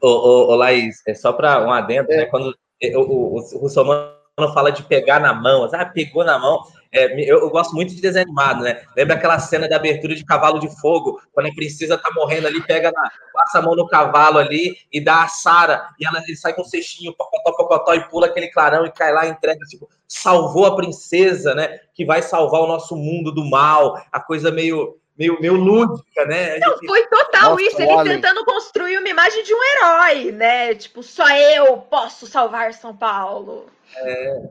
Ô, ô, ô Laís, é só para um adendo, né? Quando o, o, o Russomano fala de pegar na mão, ah, pegou na mão. É, eu, eu, gosto muito de desenho animado, né? Lembra aquela cena da abertura de Cavalo de Fogo, quando a princesa tá morrendo ali, pega na, passa a mão no cavalo ali e dá a Sara, e ela ele sai com um cestinho, pocotó, pocotó, e pula aquele clarão e cai lá e entrega, tipo, salvou a princesa, né? Que vai salvar o nosso mundo do mal, a coisa meio meio, meio lúdica, né? Não, foi total Nossa, isso, ele tentando construir uma imagem de um herói, né? Tipo, só eu posso salvar São Paulo. É.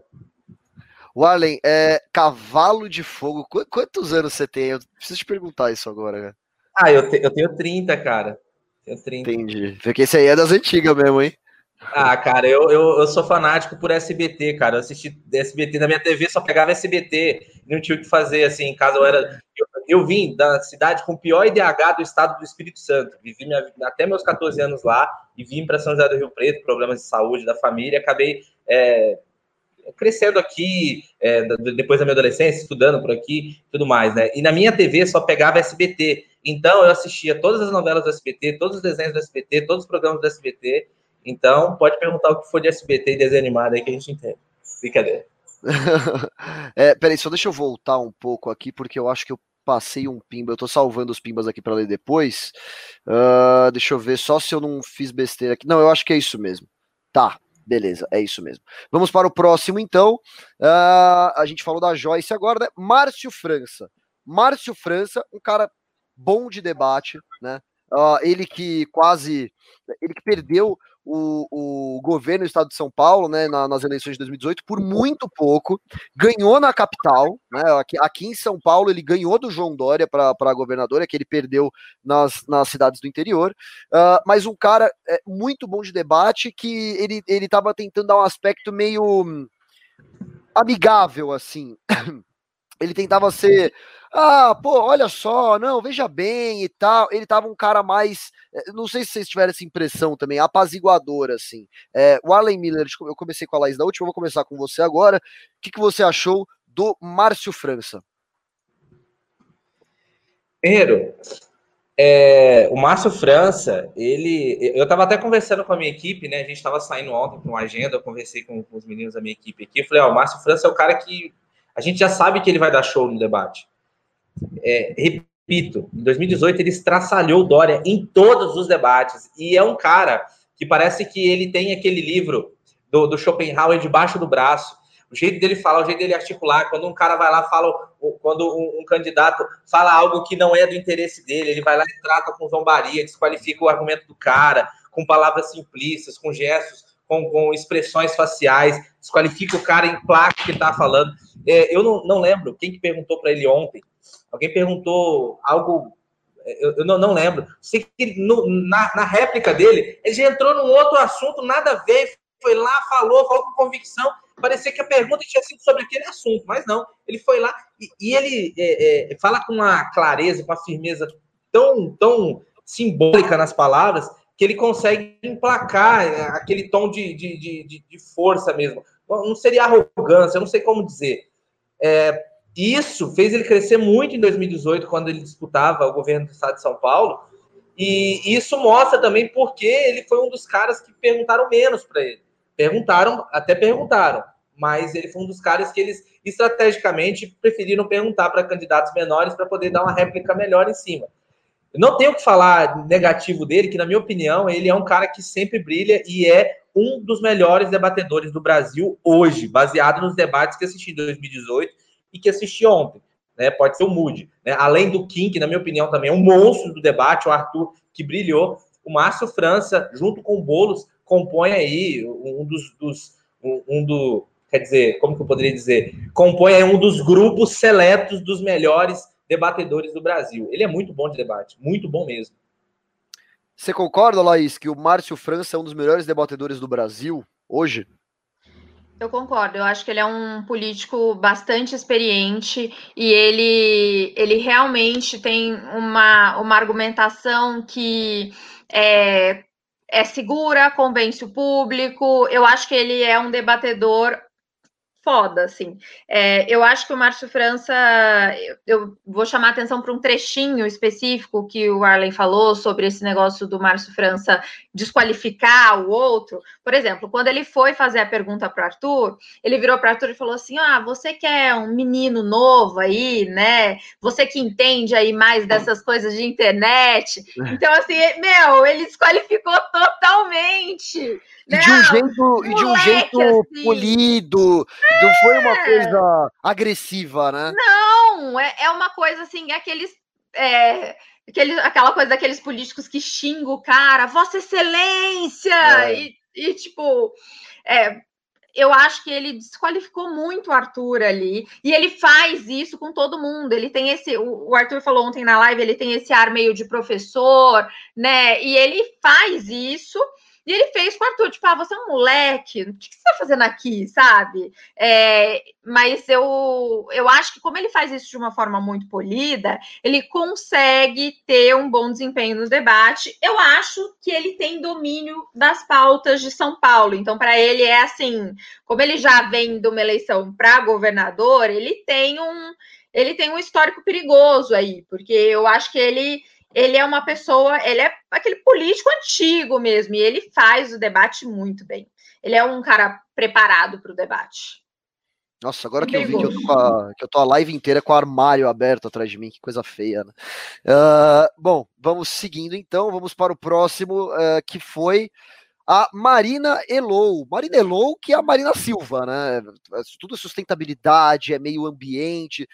O Arlen, é, cavalo de fogo, quantos anos você tem? Eu preciso te perguntar isso agora. Ah, eu, te, eu tenho 30, cara. Tenho 30. Entendi. Porque esse aí é das antigas mesmo, hein? Ah, cara, eu, eu, eu sou fanático por SBT, cara. Eu assisti SBT na minha TV, só pegava SBT, não tinha o que fazer, assim, em casa eu era. Eu, eu vim da cidade com o pior IDH do estado do Espírito Santo. Vivi minha, até meus 14 anos lá e vim para São José do Rio Preto, problemas de saúde da família. Acabei é, crescendo aqui, é, depois da minha adolescência, estudando por aqui tudo mais, né? E na minha TV só pegava SBT. Então eu assistia todas as novelas do SBT, todos os desenhos do SBT, todos os programas do SBT. Então pode perguntar o que for de SBT e desenho animado aí que a gente entende. Brincadeira. é, peraí, só deixa eu voltar um pouco aqui, porque eu acho que eu passei um pimba. Eu tô salvando os pimbas aqui para ler depois. Uh, deixa eu ver só se eu não fiz besteira aqui. Não, eu acho que é isso mesmo. Tá, Beleza, é isso mesmo. Vamos para o próximo, então. Uh, a gente falou da Joyce agora, né? Márcio França. Márcio França, um cara bom de debate, né? Uh, ele que quase. Ele que perdeu o, o governo do estado de São Paulo, né, na, nas eleições de 2018, por muito pouco, ganhou na capital, né, aqui, aqui em São Paulo ele ganhou do João Dória para governador, é que ele perdeu nas, nas cidades do interior, uh, mas um cara é, muito bom de debate, que ele estava tentando dar um aspecto meio amigável, assim, ele tentava ser ah, pô, olha só, não, veja bem e tal. Ele tava um cara mais, eh, não sei se vocês tiveram essa impressão também, apaziguador, assim. É, o Arlen Miller, eu comecei com a Laís da última, vou começar com você agora. O que, que você achou do Márcio França? Herreiro, é, o Márcio França, ele. Eu estava até conversando com a minha equipe, né? A gente estava saindo ontem com uma agenda, eu conversei com, com, os meninos da minha equipe aqui. Eu falei, ó, o Márcio França é o cara que a gente já sabe que ele vai dar show no debate. É, repito, em 2018 ele estraçalhou Dória em todos os debates. E é um cara que parece que ele tem aquele livro do, do Schopenhauer debaixo do braço. O jeito dele falar, o jeito dele articular, quando um cara vai lá, fala, quando um, um, candidato fala algo que não é do interesse dele, ele vai lá e trata com zombaria, desqualifica o argumento do cara, com palavras simplistas, com gestos, com, com expressões faciais, desqualifica o cara em placa que está falando. É, eu não, não lembro quem que perguntou para ele ontem Alguém perguntou algo, eu, eu não, não, lembro. Sei que no, na, na, réplica dele, ele já entrou num outro assunto, nada a ver, foi lá, falou, falou com convicção. Parecia que a pergunta tinha sido sobre aquele assunto, mas não. Ele foi lá e, e ele é, é, fala com uma clareza, com uma firmeza tão, tão simbólica nas palavras que ele consegue emplacar é, aquele tom de, de, de, de força mesmo. Não seria arrogância, eu não sei como dizer. É, isso fez ele crescer muito em 2018, quando ele disputava o governo do estado de São Paulo. E isso mostra também porque ele foi um dos caras que perguntaram menos para ele. Perguntaram, até perguntaram, mas ele foi um dos caras que eles estrategicamente preferiram perguntar para candidatos menores para poder dar uma réplica melhor em cima. Eu não tenho que falar negativo dele, que na minha opinião ele é um cara que sempre brilha e é um dos melhores debatedores do Brasil hoje, baseado nos debates que assisti em 2018 e que assisti ontem. Né? Pode ser o Moody. Né? Além do Kim, que na minha opinião também é um monstro do debate, o Arthur, que brilhou, o Márcio França, junto com o Boulos, compõe aí um dos, dos um, um, do, quer dizer, como que eu poderia dizer? Compõe aí um dos grupos seletos dos melhores debatedores do Brasil. Ele é muito bom de debate, muito bom mesmo. Você concorda, Laís, que o Márcio França é um dos melhores debatedores do Brasil hoje? Eu concordo, eu acho que ele é um político bastante experiente e ele, ele realmente tem uma, uma argumentação que é, é segura, convence o público. Eu acho que ele é um debatedor foda, assim. É, eu acho que o Márcio França, eu, eu vou chamar atenção para um trechinho específico que o Arlen falou sobre esse negócio do Márcio França desqualificar o outro. Por exemplo, quando ele foi fazer a pergunta para o Arthur, ele virou para o Arthur e falou assim: Ah, você que é um menino novo aí, né? Você que entende aí mais dessas coisas de internet. É. Então, assim, meu, ele desqualificou totalmente. E de um jeito, e de um jeito assim. polido, é. não foi uma coisa agressiva, né? Não, é, é uma coisa assim, aqueles. É, aquele, aquela coisa daqueles políticos que xingam o cara, Vossa Excelência! É. E, e, tipo, é, eu acho que ele desqualificou muito o Arthur ali, e ele faz isso com todo mundo. Ele tem esse, o, Arthur falou ontem na live, ele tem esse ar meio de professor, né? E ele faz isso e ele fez com o Arthur, tipo, ah, você é um moleque, o que você está fazendo aqui, sabe? É, mas eu, eu acho que como ele faz isso de uma forma muito polida, ele consegue ter um bom desempenho no debate. Eu acho que ele tem domínio das pautas de São Paulo. Então, para ele é assim, como ele já vem de uma eleição para governador, ele tem um ele tem um histórico perigoso aí, porque eu acho que ele ele é uma pessoa, ele é aquele político antigo mesmo, e ele faz o debate muito bem. Ele é um cara preparado para o debate. Nossa, agora que eu vi que eu, tô a, que eu tô a live inteira com o armário aberto atrás de mim, que coisa feia, né? Uh, bom, vamos seguindo então, vamos para o próximo, uh, que foi a Marina Elou. Marina Elou, que é a Marina Silva, né? Tudo sustentabilidade, é meio ambiente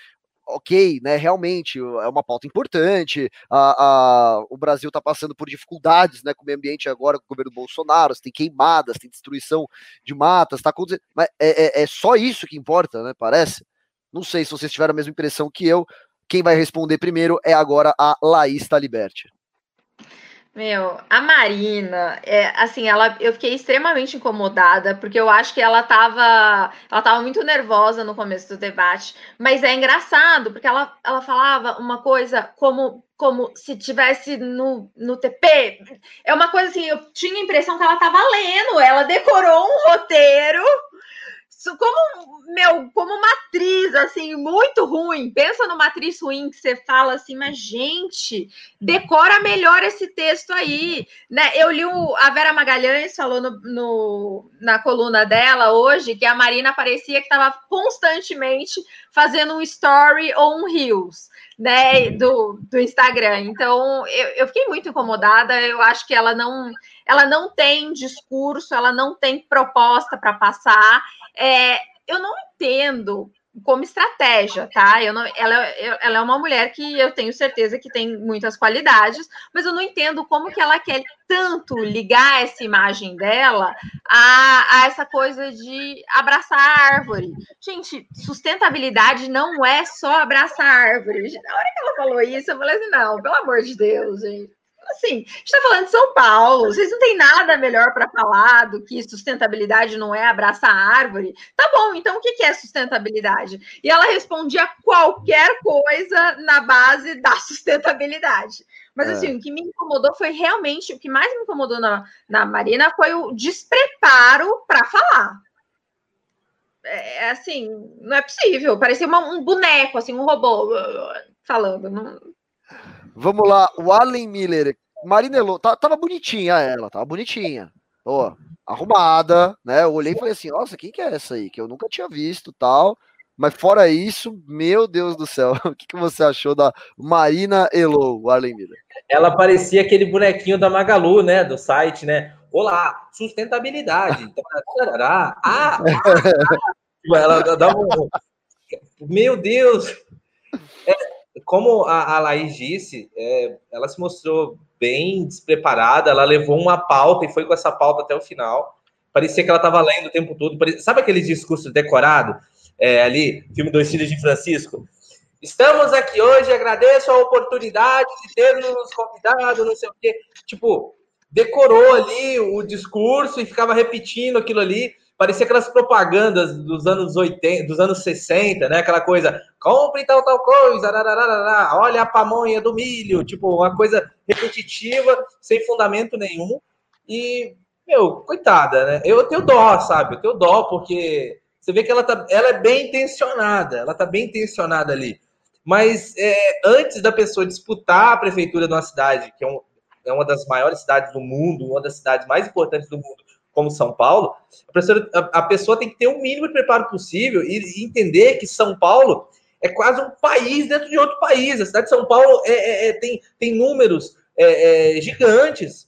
ok, né, realmente é uma pauta importante, a, a, o Brasil está passando por dificuldades né, com o meio ambiente agora com o governo Bolsonaro, tem queimadas, tem destruição de matas, tá acontecendo, mas é, é, é, só isso que importa, né, parece? Não sei se vocês tiveram a mesma impressão que eu, quem vai responder primeiro é agora a Laís Taliberti. Meu, a Marina, é, assim, ela, eu fiquei extremamente incomodada, porque eu acho que ela estava ela tava muito nervosa no começo do debate, mas é engraçado, porque ela, ela falava uma coisa como, como se tivesse no, no TP, é uma coisa assim, eu tinha a impressão que ela estava lendo, ela decorou um roteiro, como meu, como uma atriz assim muito ruim. Pensa numa atriz ruim que você fala assim, mas gente, decora melhor esse texto aí, né? Eu li o, a Vera Magalhães falou no, no, na coluna dela hoje que a Marina parecia que estava constantemente fazendo um story ou um reels. Né, do, do Instagram. Então, eu, eu fiquei muito incomodada. Eu acho que ela não, ela não tem discurso, ela não tem proposta para passar. É, eu não entendo como estratégia, tá? Eu não, ela, ela é uma mulher que eu tenho certeza que tem muitas qualidades, mas eu não entendo como que ela quer tanto ligar essa imagem dela a, a essa coisa de abraçar a árvore. Gente, sustentabilidade não é só abraçar a árvore. Na hora que ela falou isso, eu falei assim, não, pelo amor de Deus, gente assim, a gente está falando de São Paulo, vocês não têm nada melhor para falar do que sustentabilidade não é abraçar a árvore. Tá bom, então o que é sustentabilidade? E ela respondia qualquer coisa na base da sustentabilidade. Mas assim, é. o que me incomodou foi realmente, o que mais me incomodou na, na Marina foi o despreparo para falar. É, é assim, não é possível. Parecia uma, um boneco, assim, um robô falando. Não, Vamos lá, o Allen Miller. Marinello, tá, tava bonitinha ela, tava bonitinha. Ó, arrumada, né? Eu olhei e falei assim, nossa, quem que é essa aí? Que eu nunca tinha visto tal. Mas fora isso, meu Deus do céu, o que, que você achou da Marina Elo, Arlen Miller? Ela parecia aquele bonequinho da Magalu, né? Do site, né? Olá, sustentabilidade. ah, ah, ah, ela dá um. Meu Deus! É, como a, a Laís disse, é, ela se mostrou bem despreparada, ela levou uma pauta e foi com essa pauta até o final. Parecia que ela estava lendo o tempo todo. Parecia, sabe aquele discurso decorado é, ali, filme Dois Filhos de Francisco? Estamos aqui hoje, agradeço a oportunidade de ter nos convidado, não sei o quê. Tipo, decorou ali o discurso e ficava repetindo aquilo ali parecia aquelas propagandas dos anos 80, dos anos 60, né? Aquela coisa, compre tal, tal coisa, rararara, olha a pamonha do milho, tipo, uma coisa repetitiva, sem fundamento nenhum. E, meu, coitada, né? Eu tenho dó, sabe? Eu tenho dó, porque você vê que ela, tá, ela é bem intencionada, ela tá bem intencionada ali. Mas é, antes da pessoa disputar a prefeitura de uma cidade, que é, um, é uma das maiores cidades do mundo, uma das cidades mais importantes do mundo, como São Paulo, a pessoa, a, pessoa tem que ter o mínimo de preparo possível e, e, entender que São Paulo é quase um país dentro de outro país. A cidade de São Paulo é, é, é tem, tem números é, é, gigantes,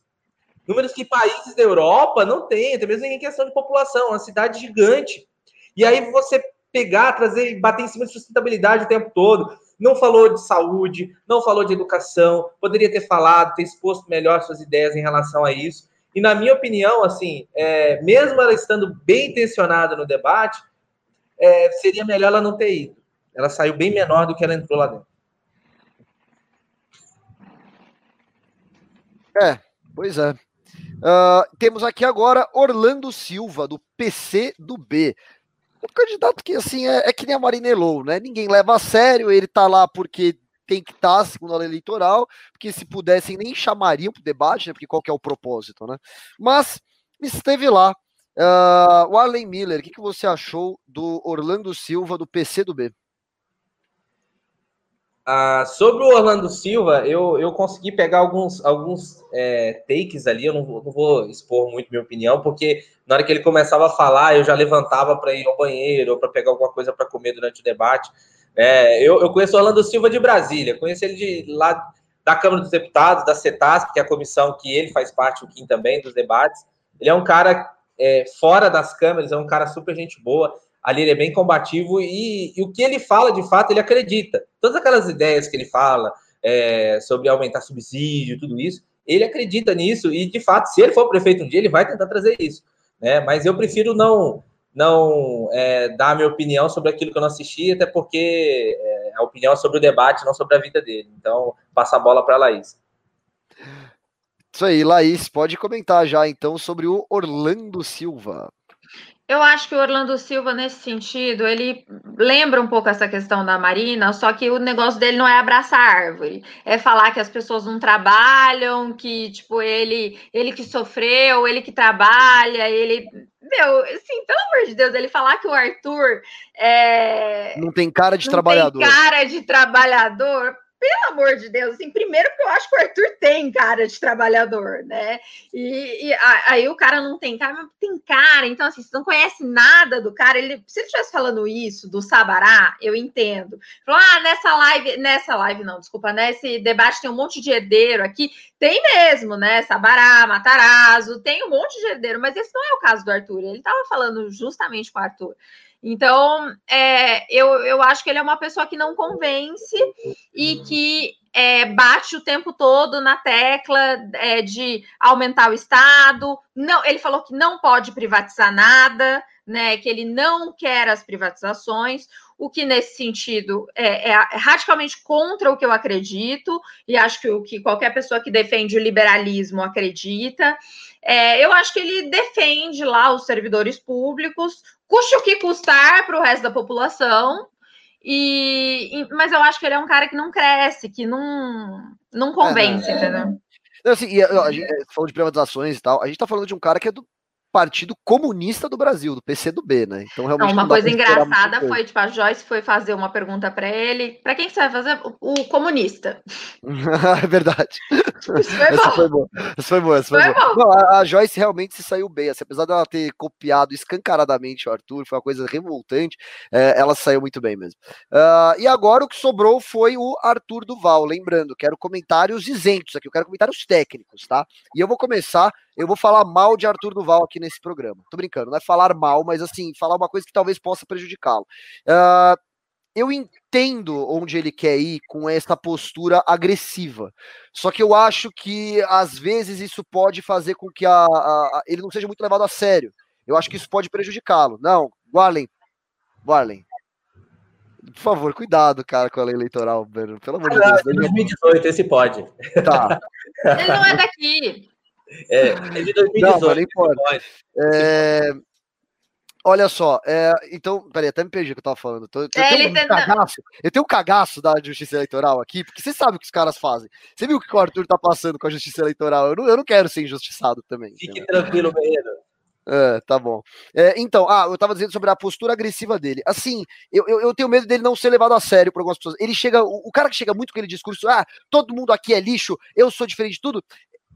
números que países da Europa não têm, até mesmo em questão de população, é uma cidade gigante. E aí você pegar, trazer, bater em cima de sustentabilidade o tempo todo. Não falou de saúde, não falou de educação, poderia ter falado, ter exposto melhor suas ideias em relação a isso. E na minha opinião, assim, é, mesmo ela estando bem intencionada no debate, é, seria melhor ela não ter ido. Ela saiu bem menor do que ela entrou lá dentro. É, pois é. Uh, temos aqui agora Orlando Silva, do PC do B. Um candidato que, assim, é, é que nem a Marina Elou, né? Ninguém leva a sério, ele tá lá porque tem que estar, tá, segundo a lei eleitoral, porque se pudessem nem chamariam para o debate, né, porque qual é o propósito, né? Mas esteve lá. Uh, o Arlen Miller, o que, que você achou do Orlando Silva, do PC do B? Ah, sobre o Orlando Silva, eu, eu consegui pegar alguns, alguns é, takes ali, eu não vou, não vou, expor muito minha opinião, porque na hora que ele começava a falar, eu já levantava para ir ao banheiro ou para pegar alguma coisa para comer durante o debate. É, eu, eu conheço o Orlando Silva de Brasília, conheço ele de lá da Câmara dos Deputados, da CETASP, que é a comissão que ele faz parte, o Kim também, dos debates. Ele é um cara é, fora das câmeras, é um cara super gente boa. Ali ele é bem combativo e, e, o que ele fala, de fato, ele acredita. Todas aquelas ideias que ele fala é, sobre aumentar subsídio, tudo isso, ele acredita nisso e, de fato, se ele for prefeito um dia, ele vai tentar trazer isso. Né? Mas eu prefiro não não é, dar a minha opinião sobre aquilo que eu não assisti, até porque é, a opinião é sobre o debate, não sobre a vida dele. Então, passa a bola para a Laís. Isso aí, Laís, pode comentar já então sobre o Orlando Silva. Eu acho que o Orlando Silva, nesse sentido, ele lembra um pouco essa questão da Marina, só que o negócio dele não é abraçar a árvore, é falar que as pessoas não trabalham, que, tipo, ele, ele que sofreu, ele que trabalha, ele. Meu, assim, pelo amor de Deus, ele falar que o Arthur é... Não tem cara de não trabalhador. Tem cara de trabalhador pelo amor de Deus, assim, primeiro que eu acho que o Arthur tem cara de trabalhador, né? E, e aí o cara não tem cara, mas tem cara, então assim, você não conhece nada do cara, ele, se ele estivesse falando isso do Sabará, eu entendo. Falou, ah, nessa live, nessa live não, desculpa, nesse debate tem um monte de herdeiro aqui, tem mesmo, né? Sabará, Matarazzo, tem um monte de herdeiro, mas esse não é o caso do Arthur, ele estava falando justamente com o Arthur. Então, é, eu, eu acho que ele é uma pessoa que não convence e que é, bate o tempo todo na tecla é, de aumentar o Estado. Não, ele falou que não pode privatizar nada, né? Que ele não quer as privatizações, o que nesse sentido é, é radicalmente contra o que eu acredito, e acho que o que qualquer pessoa que defende o liberalismo acredita. É, eu acho que ele defende lá os servidores públicos, custe o que custar para o resto da população. E, e, mas eu acho que ele é um cara que não cresce, que não, não convence, é, entendeu? Assim, e, a, a gente falou de privatizações e tal. A gente tá falando de um cara que é do Partido Comunista do Brasil, do PCdoB, né? Então realmente não, uma coisa engraçada foi tipo a Joyce foi fazer uma pergunta para ele, para quem que você vai fazer? O, o comunista. é verdade. Isso foi essa bom. foi boa. Essa foi boa, essa foi, foi boa. Não, a, a, Joyce realmente se saiu bem, assim, apesar dela ter copiado escancaradamente o Arthur, foi uma coisa revoltante, é, ela saiu muito bem mesmo. Uh, e agora o que sobrou foi o Arthur Duval, lembrando, quero comentários isentos aqui, eu quero comentários técnicos, tá? E eu vou começar eu vou falar mal de Arthur Duval aqui nesse programa. Tô brincando, não é falar mal, mas assim, falar uma coisa que talvez possa prejudicá-lo. Uh, eu entendo onde ele quer ir com essa postura agressiva. Só que eu acho que às vezes isso pode fazer com que a, a, a, ele não seja muito levado a sério. Eu acho que isso pode prejudicá-lo. Não, Warlen, Warlen, por favor, cuidado, cara, com a lei eleitoral, Pelo amor de Deus. 2018, esse pode. Tá. ele não é daqui. É, é de 2018. Não, não importa. É, olha só, é, então, peraí, até me perdi o que eu tava falando. Eu, eu, é, tenho um tenta... cagaço, eu tenho um cagaço da justiça eleitoral aqui, porque você sabe o que os caras fazem. Você viu o que o Arthur tá passando com a justiça eleitoral? Eu não, eu não quero ser injustiçado também. Fique entendeu? tranquilo, Menino. É, tá bom. É, então, ah, eu tava dizendo sobre a postura agressiva dele. Assim, eu, eu, eu, tenho medo dele não ser levado a sério por algumas pessoas. Ele chega, o, o, cara que chega muito com aquele discurso, ah, todo mundo aqui é lixo, eu sou diferente de tudo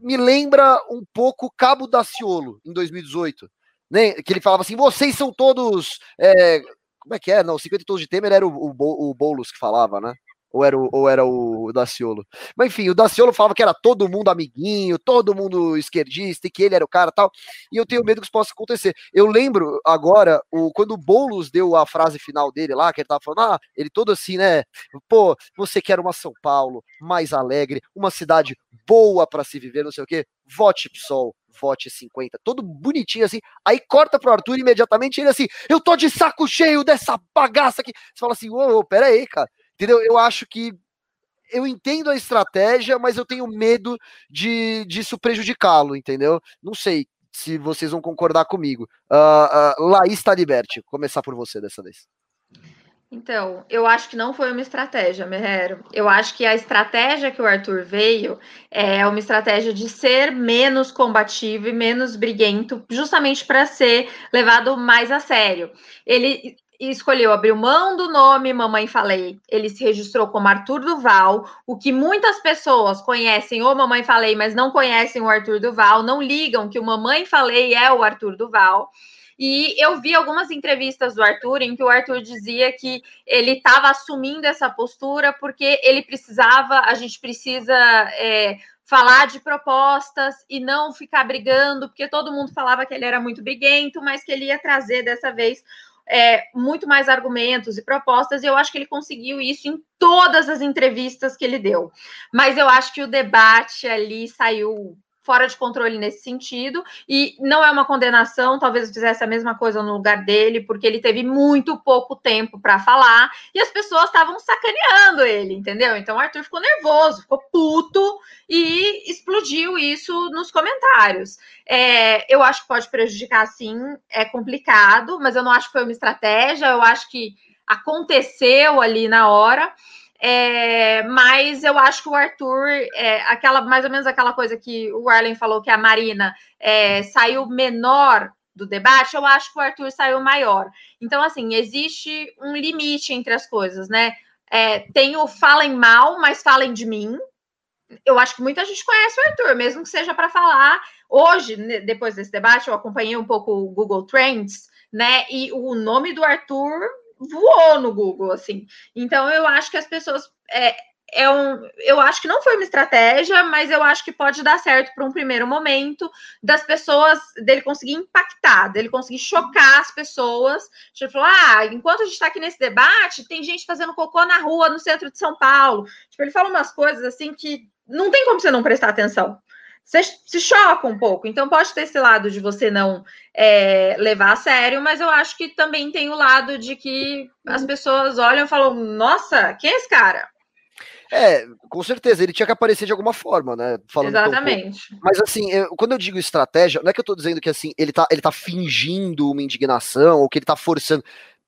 me lembra um pouco Cabo Daciolo, em 2018. Né? Que ele falava assim: vocês são todos. É, como é que é? Não, 50 tons de Temer era o, o, o Boulos que falava, né? Ou era, o, ou era o Daciolo? Mas enfim, o Daciolo falava que era todo mundo amiguinho, todo mundo esquerdista, e que ele era o cara tal. E eu tenho medo que isso possa acontecer. Eu lembro agora, o, quando o Boulos deu a frase final dele lá, que ele tava falando, ah, ele todo assim, né? Pô, você quer uma São Paulo mais alegre, uma cidade boa para se viver, não sei o quê, vote PSOL, vote 50, todo bonitinho assim. Aí corta pro Arthur imediatamente ele assim, eu tô de saco cheio dessa bagaça aqui. Você fala assim, ô, ô aí, cara. Entendeu? Eu acho que eu entendo a estratégia, mas eu tenho medo de disso prejudicá-lo, entendeu? Não sei se vocês vão concordar comigo. Uh, uh, Laís Taliberti, começar por você dessa vez. Então, eu acho que não foi uma estratégia, Merrero. Eu acho que a estratégia que o Arthur veio é uma estratégia de ser menos combativo e menos briguento, justamente para ser levado mais a sério. Ele escolheu abrir mão do nome Mamãe Falei. Ele se registrou como Arthur Duval, o que muitas pessoas conhecem o Mamãe Falei, mas não conhecem o Arthur Duval, não ligam que o Mamãe Falei é o Arthur Duval. E eu vi algumas entrevistas do Arthur em que o Arthur dizia que ele estava assumindo essa postura porque ele precisava, a gente precisa é, falar de propostas e não ficar brigando, porque todo mundo falava que ele era muito briguento, mas que ele ia trazer dessa vez é, muito mais argumentos e propostas, e eu acho que ele conseguiu isso em todas as entrevistas que ele deu. Mas eu acho que o debate ali saiu fora de controle nesse sentido, e não é uma condenação, talvez fizesse a mesma coisa no lugar dele, porque ele teve muito pouco tempo para falar, e as pessoas estavam sacaneando ele, entendeu? Então o Arthur ficou nervoso, ficou puto, e explodiu isso nos comentários. É, eu acho que pode prejudicar, sim, é complicado, mas eu não acho que foi uma estratégia, eu acho que aconteceu ali na hora, é, mas eu acho que o Arthur, é, aquela mais ou menos aquela coisa que o Arlen falou que a Marina é, saiu menor do debate, eu acho que o Arthur saiu maior. Então, assim, existe um limite entre as coisas, né? É, tem o falem mal, mas falem de mim. Eu acho que muita gente conhece o Arthur, mesmo que seja para falar. Hoje, depois desse debate, eu acompanhei um pouco o Google Trends, né? E o nome do Arthur voou no Google, assim. Então eu acho que as pessoas é, é um, eu acho que não foi uma estratégia, mas eu acho que pode dar certo para um primeiro momento das pessoas dele conseguir impactar, dele conseguir chocar as pessoas. Tipo, ah, enquanto a gente está aqui nesse debate, tem gente fazendo cocô na rua no centro de São Paulo. Tipo, ele fala umas coisas assim que não tem como você não prestar atenção você se choca um pouco. Então, pode ter esse lado de você não é, levar a sério, mas eu acho que também tem o lado de que as pessoas olham e falam: nossa, quem é esse cara? É, com certeza, ele tinha que aparecer de alguma forma, né? Falando Exatamente. Mas assim, eu, quando eu digo estratégia, não é que eu tô dizendo que assim, ele tá, ele tá fingindo uma indignação ou que ele tá forçando.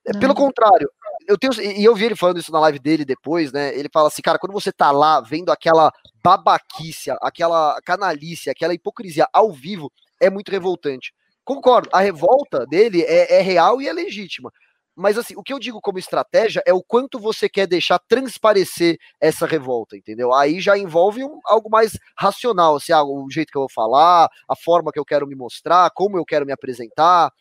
É, pelo contrário, eu tenho, e eu vi ele falando isso na live dele depois, né? Ele fala assim, cara, quando você tá lá vendo aquela babaquice, aquela canalice, aquela hipocrisia ao vivo, é muito revoltante. Concordo, a revolta dele é, é real e é legítima. Mas assim, o que eu digo como estratégia é o quanto você quer deixar transparecer essa revolta, entendeu? Aí já envolve um, algo mais racional, assim, ah, o jeito que eu vou falar, a forma que eu quero me mostrar, como eu quero me apresentar.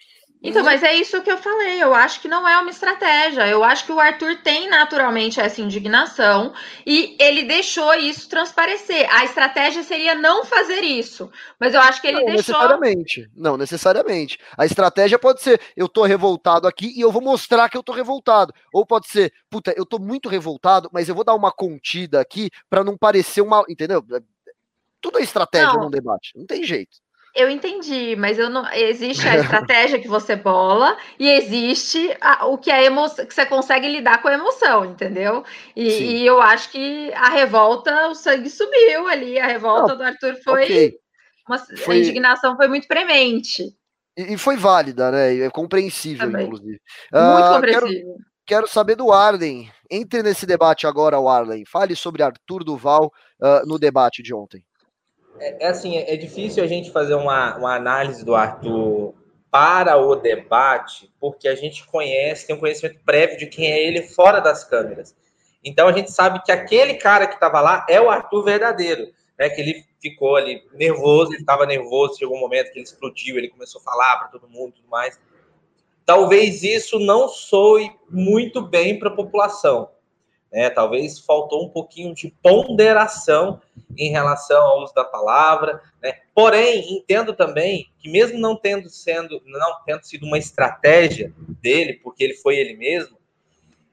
Então, mas é isso que eu falei. Eu acho que não é uma estratégia. Eu acho que o Arthur tem naturalmente essa indignação e ele deixou isso transparecer. A estratégia seria não fazer isso, mas eu acho que ele não, deixou. Necessariamente. Não, necessariamente. A estratégia pode ser: eu tô revoltado aqui e eu vou mostrar que eu tô revoltado. Ou pode ser: puta, eu tô muito revoltado, mas eu vou dar uma contida aqui para não parecer uma. Entendeu? Tudo é estratégia não. num debate. Não tem jeito. Eu entendi, mas eu não existe a estratégia que você bola e existe a, o que a emoção que você consegue lidar com a emoção, entendeu? E, e, eu acho que a revolta, o sangue subiu ali, a revolta não, do Arthur foi, okay. uma, foi, a indignação foi muito premente. E, e foi válida, né? É compreensível, Também. inclusive. Muito uh, compreensível. Quero, quero, saber do Arlen. Entre nesse debate agora, Arlen. Fale sobre Arthur Duval uh, no debate de ontem. É, é, assim, é difícil a gente fazer uma, uma análise do Arthur para o debate, porque a gente conhece, tem um conhecimento prévio de quem é ele fora das câmeras. Então a gente sabe que aquele cara que estava lá é o Arthur verdadeiro, né? Que ele ficou ali nervoso, ele estava nervoso, chegou um momento que ele explodiu, ele começou a falar para todo mundo, tudo mais. Talvez isso não soe muito bem para a população. Né? Talvez faltou um pouquinho de ponderação em relação ao uso da palavra. Né? Porém, entendo também que mesmo não tendo sendo, não tendo sido uma estratégia dele, porque ele foi ele mesmo,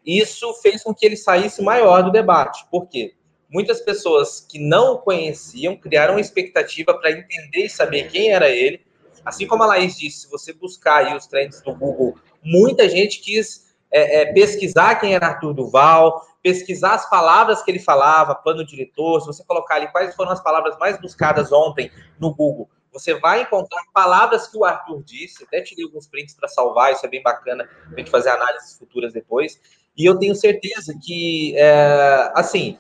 isso fez com que ele saísse maior do debate. Por quê? Muitas pessoas que não o conheciam criaram uma expectativa para entender e saber quem era ele. Assim como a Laís disse, se você buscar aí os trends do Google, muita gente quis é, é, pesquisar quem era Arthur Duval, pesquisar as palavras que ele falava, plano diretor, se você colocar ali quais foram as palavras mais buscadas ontem no Google, você vai encontrar palavras que o Arthur disse, até tirei alguns prints para salvar, isso é bem bacana, a gente fazer análises futuras depois, e eu tenho certeza que, é, assim,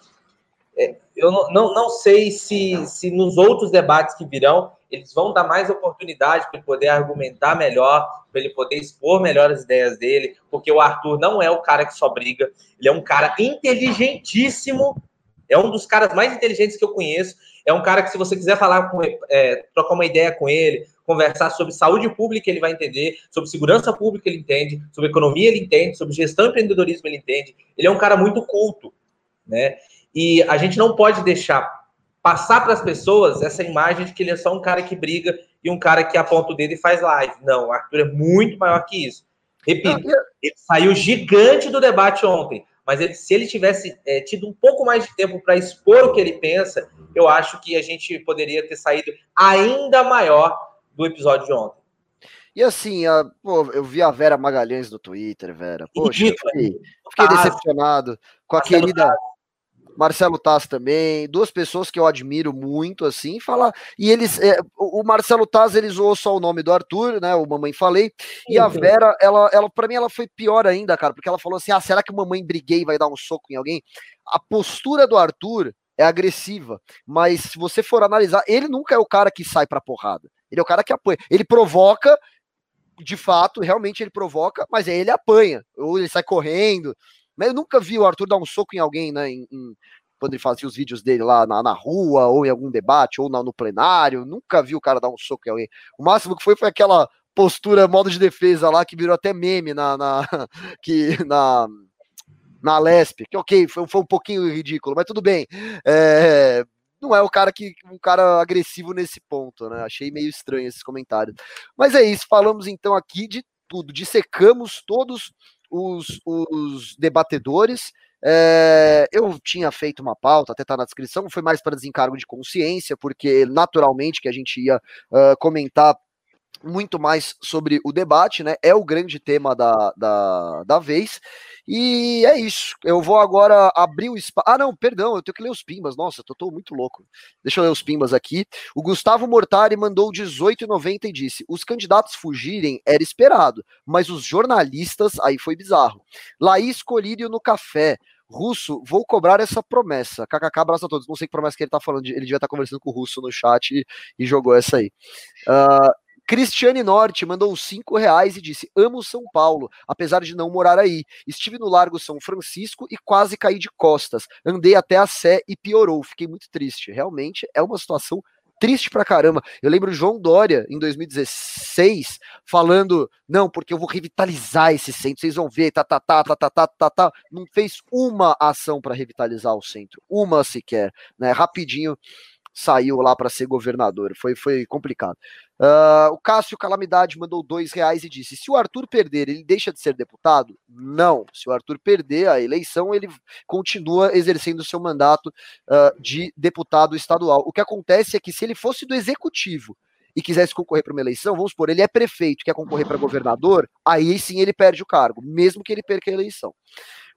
é, eu não, não, não sei se, se nos outros debates que virão, eles vão dar mais oportunidade para ele poder argumentar melhor, para ele poder expor melhor as ideias dele, porque o Arthur não é o cara que só briga, ele é um cara inteligentíssimo, é um dos caras mais inteligentes que eu conheço, é um cara que se você quiser falar com é, trocar uma ideia com ele, conversar sobre saúde pública, ele vai entender, sobre segurança pública ele entende, sobre economia ele entende, sobre gestão e empreendedorismo ele entende, ele é um cara muito culto, né? E a gente não pode deixar passar para as pessoas essa imagem de que ele é só um cara que briga e um cara que aponta o dedo e faz live. Não, o Arthur é muito maior que isso. Repito, ele saiu gigante do debate ontem, mas ele, se ele tivesse é, tido um pouco mais de tempo para expor o que ele pensa, eu acho que a gente poderia ter saído ainda maior do episódio de ontem. E assim, a, pô, eu vi a Vera Magalhães no Twitter, Vera. Poxa, fiquei, fiquei decepcionado com a querida. Marcelo Taz também, duas pessoas que eu admiro muito, assim, falar. E eles, é, o Marcelo Taz, ele zoou só o nome do Arthur, né? O Mamãe Falei. E a Vera, ela, ela para mim, ela foi pior ainda, cara, porque ela falou assim: ah, será que o Mamãe briguei vai dar um soco em alguém? A postura do Arthur é agressiva, mas se você for analisar, ele nunca é o cara que sai pra porrada. Ele é o cara que apanha. Ele provoca, de fato, realmente ele provoca, mas aí ele apanha, ou ele sai correndo. Eu nunca vi o Arthur dar um soco em alguém, né? Em, em, quando ele fazia os vídeos dele lá na, na rua, ou em algum debate, ou na, no plenário. Nunca vi o cara dar um soco em alguém. O máximo que foi foi aquela postura, modo de defesa lá, que virou até meme na, na, que, na, na Lesp, que ok, foi, foi um pouquinho ridículo, mas tudo bem. É, não é o cara que um cara agressivo nesse ponto, né? Achei meio estranho esses comentários. Mas é isso, falamos então aqui de tudo, dissecamos todos os, os debatedores. É, eu tinha feito uma pauta, até tá na descrição, foi mais para desencargo de consciência, porque naturalmente que a gente ia uh, comentar muito mais sobre o debate, né? É o grande tema da, da, da vez. E é isso. Eu vou agora abrir o espaço. Ah, não, perdão, eu tenho que ler os pimbas. Nossa, tô, tô muito louco. Deixa eu ler os pimbas aqui. O Gustavo Mortari mandou 18,90 e disse: os candidatos fugirem era esperado, mas os jornalistas, aí foi bizarro. Laís Colírio no café. Russo, vou cobrar essa promessa. KKK, abraço a todos. Não sei que promessa que ele tá falando. Ele devia estar tá conversando com o Russo no chat e, e jogou essa aí. Uh, Cristiane Norte mandou cinco reais e disse: Amo São Paulo, apesar de não morar aí. Estive no Largo São Francisco e quase caí de costas. Andei até a Sé e piorou. Fiquei muito triste. Realmente é uma situação triste pra caramba. Eu lembro João Dória, em 2016, falando: não, porque eu vou revitalizar esse centro, vocês vão ver, tá, tá, tá, tá, tá, tá, tá, tá. Não fez uma ação para revitalizar o centro, uma sequer, né? Rapidinho saiu lá para ser governador. Foi, foi complicado. Uh, o Cássio Calamidade mandou dois reais e disse: se o Arthur perder, ele deixa de ser deputado? Não. Se o Arthur perder a eleição, ele continua exercendo o seu mandato uh, de deputado estadual. O que acontece é que se ele fosse do executivo e quisesse concorrer para uma eleição, vamos supor, ele é prefeito, quer concorrer para governador, aí sim ele perde o cargo, mesmo que ele perca a eleição.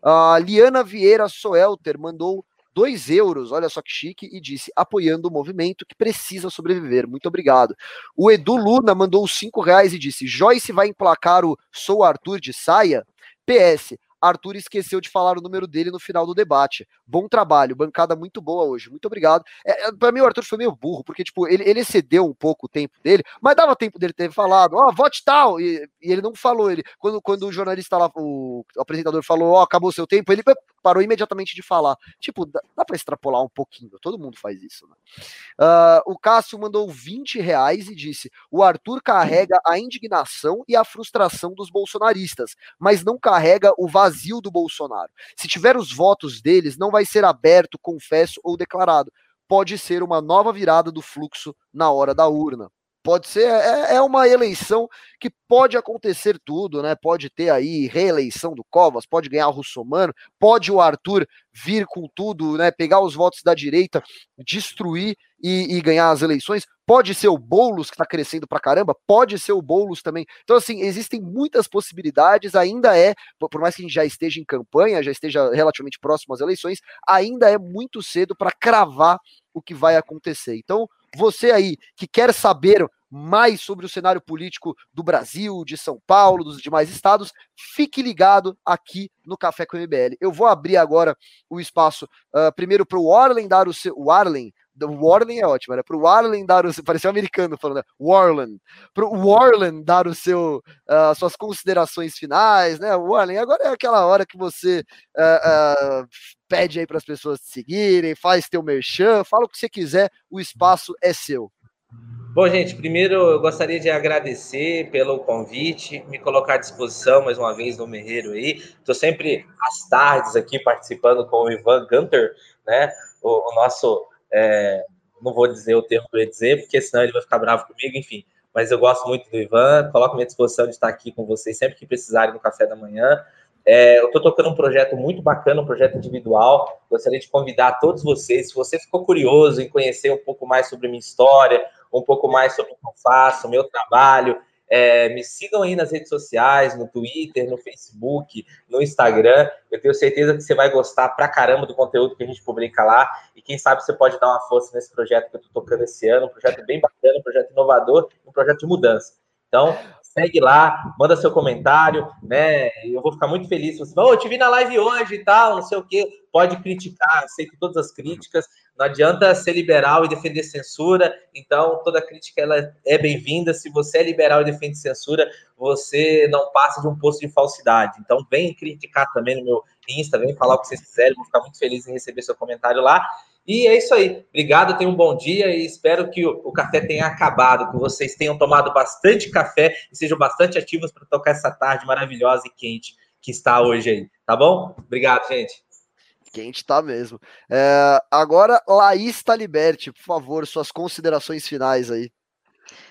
Uh, Liana Vieira Soelter mandou 2 euros, olha só que chique, e disse, apoiando o movimento que precisa sobreviver. Muito obrigado. O Edu Luna mandou 5 reais e disse, Joyce vai emplacar o Sou Arthur de saia? PS, Arthur esqueceu de falar o número dele no final do debate. Bom trabalho, bancada muito boa hoje. Muito obrigado. É, é para mim, o Arthur foi meio burro, porque, tipo, ele, ele excedeu um pouco o tempo dele, mas dava tempo dele ter falado, ó, oh, vote tal, e, e, ele não falou. Ele, quando, quando o jornalista lá, o, apresentador falou, ó, oh, acabou seu tempo, ele parou imediatamente de falar. Tipo, dá, dá para extrapolar um pouquinho, todo mundo faz isso, né? Uh, o Cássio mandou 20 reais e disse: o Arthur carrega a indignação e a frustração dos bolsonaristas, mas não carrega o vazio do Bolsonaro. Se tiver os votos deles, não vai ser aberto, confesso ou declarado. Pode ser uma nova virada do fluxo na hora da urna. Pode ser, é, é uma eleição que pode acontecer tudo, né? Pode ter aí reeleição do Covas, pode ganhar o Russomano, pode o Arthur vir com tudo, né? Pegar os votos da direita, destruir e, e ganhar as eleições. Pode ser o Boulos que está crescendo pra caramba, pode ser o Boulos também. Então, assim, existem muitas possibilidades, ainda é, por mais que a gente já esteja em campanha, já esteja relativamente próximo às eleições, ainda é muito cedo para cravar o que vai acontecer. Então, você aí que quer saber mais sobre o cenário político do Brasil, de São Paulo, dos demais estados, fique ligado aqui no Café com o MBL. Eu vou abrir agora o espaço uh, primeiro para o Arlen dar o seu. O Arlen, o Warlen é ótimo, era para o Warlen dar o seu. Parecia um americano falando, né? Warlen. Para o Warlen dar o seu, uh, suas considerações finais, né? Warlen, agora é aquela hora que você uh, uh, pede aí para as pessoas te seguirem, faz teu merchan, fala o que você quiser, o espaço é seu. Bom, gente, primeiro eu gostaria de agradecer pelo convite, me colocar à disposição mais uma vez no Merreiro aí. Estou sempre às tardes aqui participando com o Ivan Gunter, né? O, o nosso é, não vou dizer o termo que eu ia dizer, porque senão ele vai ficar bravo comigo, enfim. Mas eu gosto muito do Ivan, coloco minha disposição de estar aqui com vocês sempre que precisarem no café da manhã. É, eu estou tocando um projeto muito bacana, um projeto individual. Gostaria de convidar todos vocês, se você ficou curioso em conhecer um pouco mais sobre minha história, um pouco mais sobre o que eu faço, meu trabalho, é, me sigam aí nas redes sociais, no Twitter, no Facebook, no Instagram. Eu tenho certeza que você vai gostar pra caramba do conteúdo que a gente publica lá. E quem sabe você pode dar uma força nesse projeto que eu estou tocando esse ano, um projeto bem bacana, um projeto inovador, um projeto de mudança. Então, segue lá, manda seu comentário, né? Eu vou ficar muito feliz você oh, eu te vi na live hoje e tal, não sei o quê. Pode criticar, aceito todas as críticas. Não adianta ser liberal e defender censura. Então, toda crítica ela é bem-vinda. Se você é liberal e defende censura, você não passa de um posto de falsidade. Então, vem criticar também no meu Insta, vem falar o que vocês quiserem. Vou ficar muito feliz em receber seu comentário lá. E é isso aí. Obrigado, tenham um bom dia e espero que o, o, café tenha acabado, que vocês tenham tomado bastante café e sejam bastante ativos para tocar essa tarde maravilhosa e quente que está hoje aí. Tá bom? Obrigado, gente. Quente tá mesmo. É, agora, Laís Taliberti, por favor, suas considerações finais aí.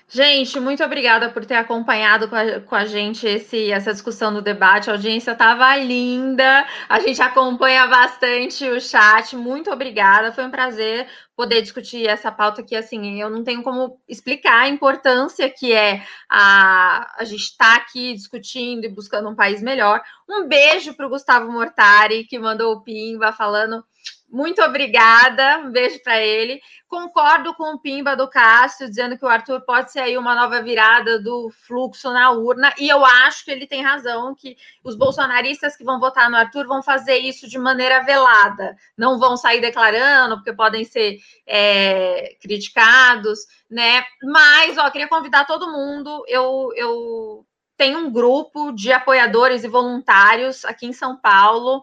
Gente, muito obrigada por ter acompanhado com a, com a gente esse, essa discussão no debate. A audiência estava linda, a gente acompanha bastante o chat. Muito obrigada, foi um prazer poder discutir essa pauta que, assim, eu não tenho como explicar a importância que é a, a gente estar tá aqui discutindo e buscando um país melhor. Um beijo para o Gustavo Mortari, que mandou o Pimba falando muito obrigada, um beijo para ele. Concordo com o Pimba do Cássio, dizendo que o Arthur pode ser aí uma nova virada do fluxo na urna, e eu acho que ele tem razão, que os bolsonaristas que vão votar no Arthur vão fazer isso de maneira velada, não vão sair declarando, porque podem ser é, criticados, né? Mas, ó, queria convidar todo mundo, eu, eu tenho um grupo de apoiadores e voluntários aqui em São Paulo.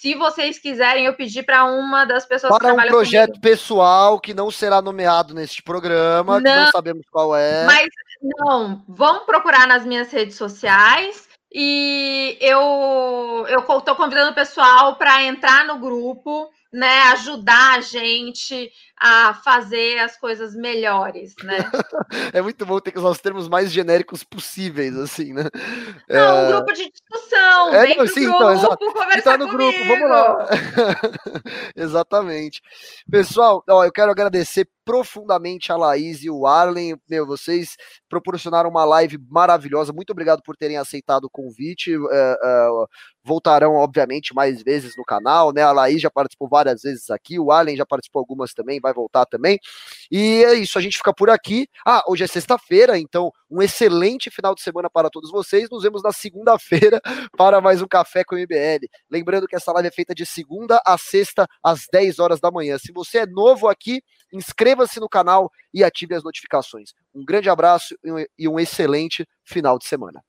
Se vocês quiserem, eu pedi para uma das pessoas para que um projeto comigo. pessoal que não será nomeado neste programa, não, que não sabemos qual é. Mas não, vão procurar nas minhas redes sociais e eu eu estou convidando o pessoal para entrar no grupo né, ajudar a gente a fazer as coisas melhores, né? é muito bom ter que usar os termos mais genéricos possíveis, assim, né? Não, é... um grupo de discussão, é, vem não, sim, então, grupo, então, conversar no comigo. grupo, vamos lá. Exatamente. Pessoal, ó, eu quero agradecer profundamente a Laís e o Arlen, meu, vocês proporcionaram uma live maravilhosa, muito obrigado por terem aceitado o convite, uh, uh, voltarão, obviamente, mais vezes no canal, né? A Laís já participou várias vezes aqui, o Allen já participou algumas também, vai voltar também. E é isso, a gente fica por aqui. Ah, hoje é sexta-feira, então um excelente final de semana para todos vocês. Nos vemos na segunda-feira para mais um Café com o MBL. Lembrando que essa live é feita de segunda a sexta, às 10 horas da manhã. Se você é novo aqui, inscreva-se no canal e ative as notificações. Um grande abraço e um excelente final de semana.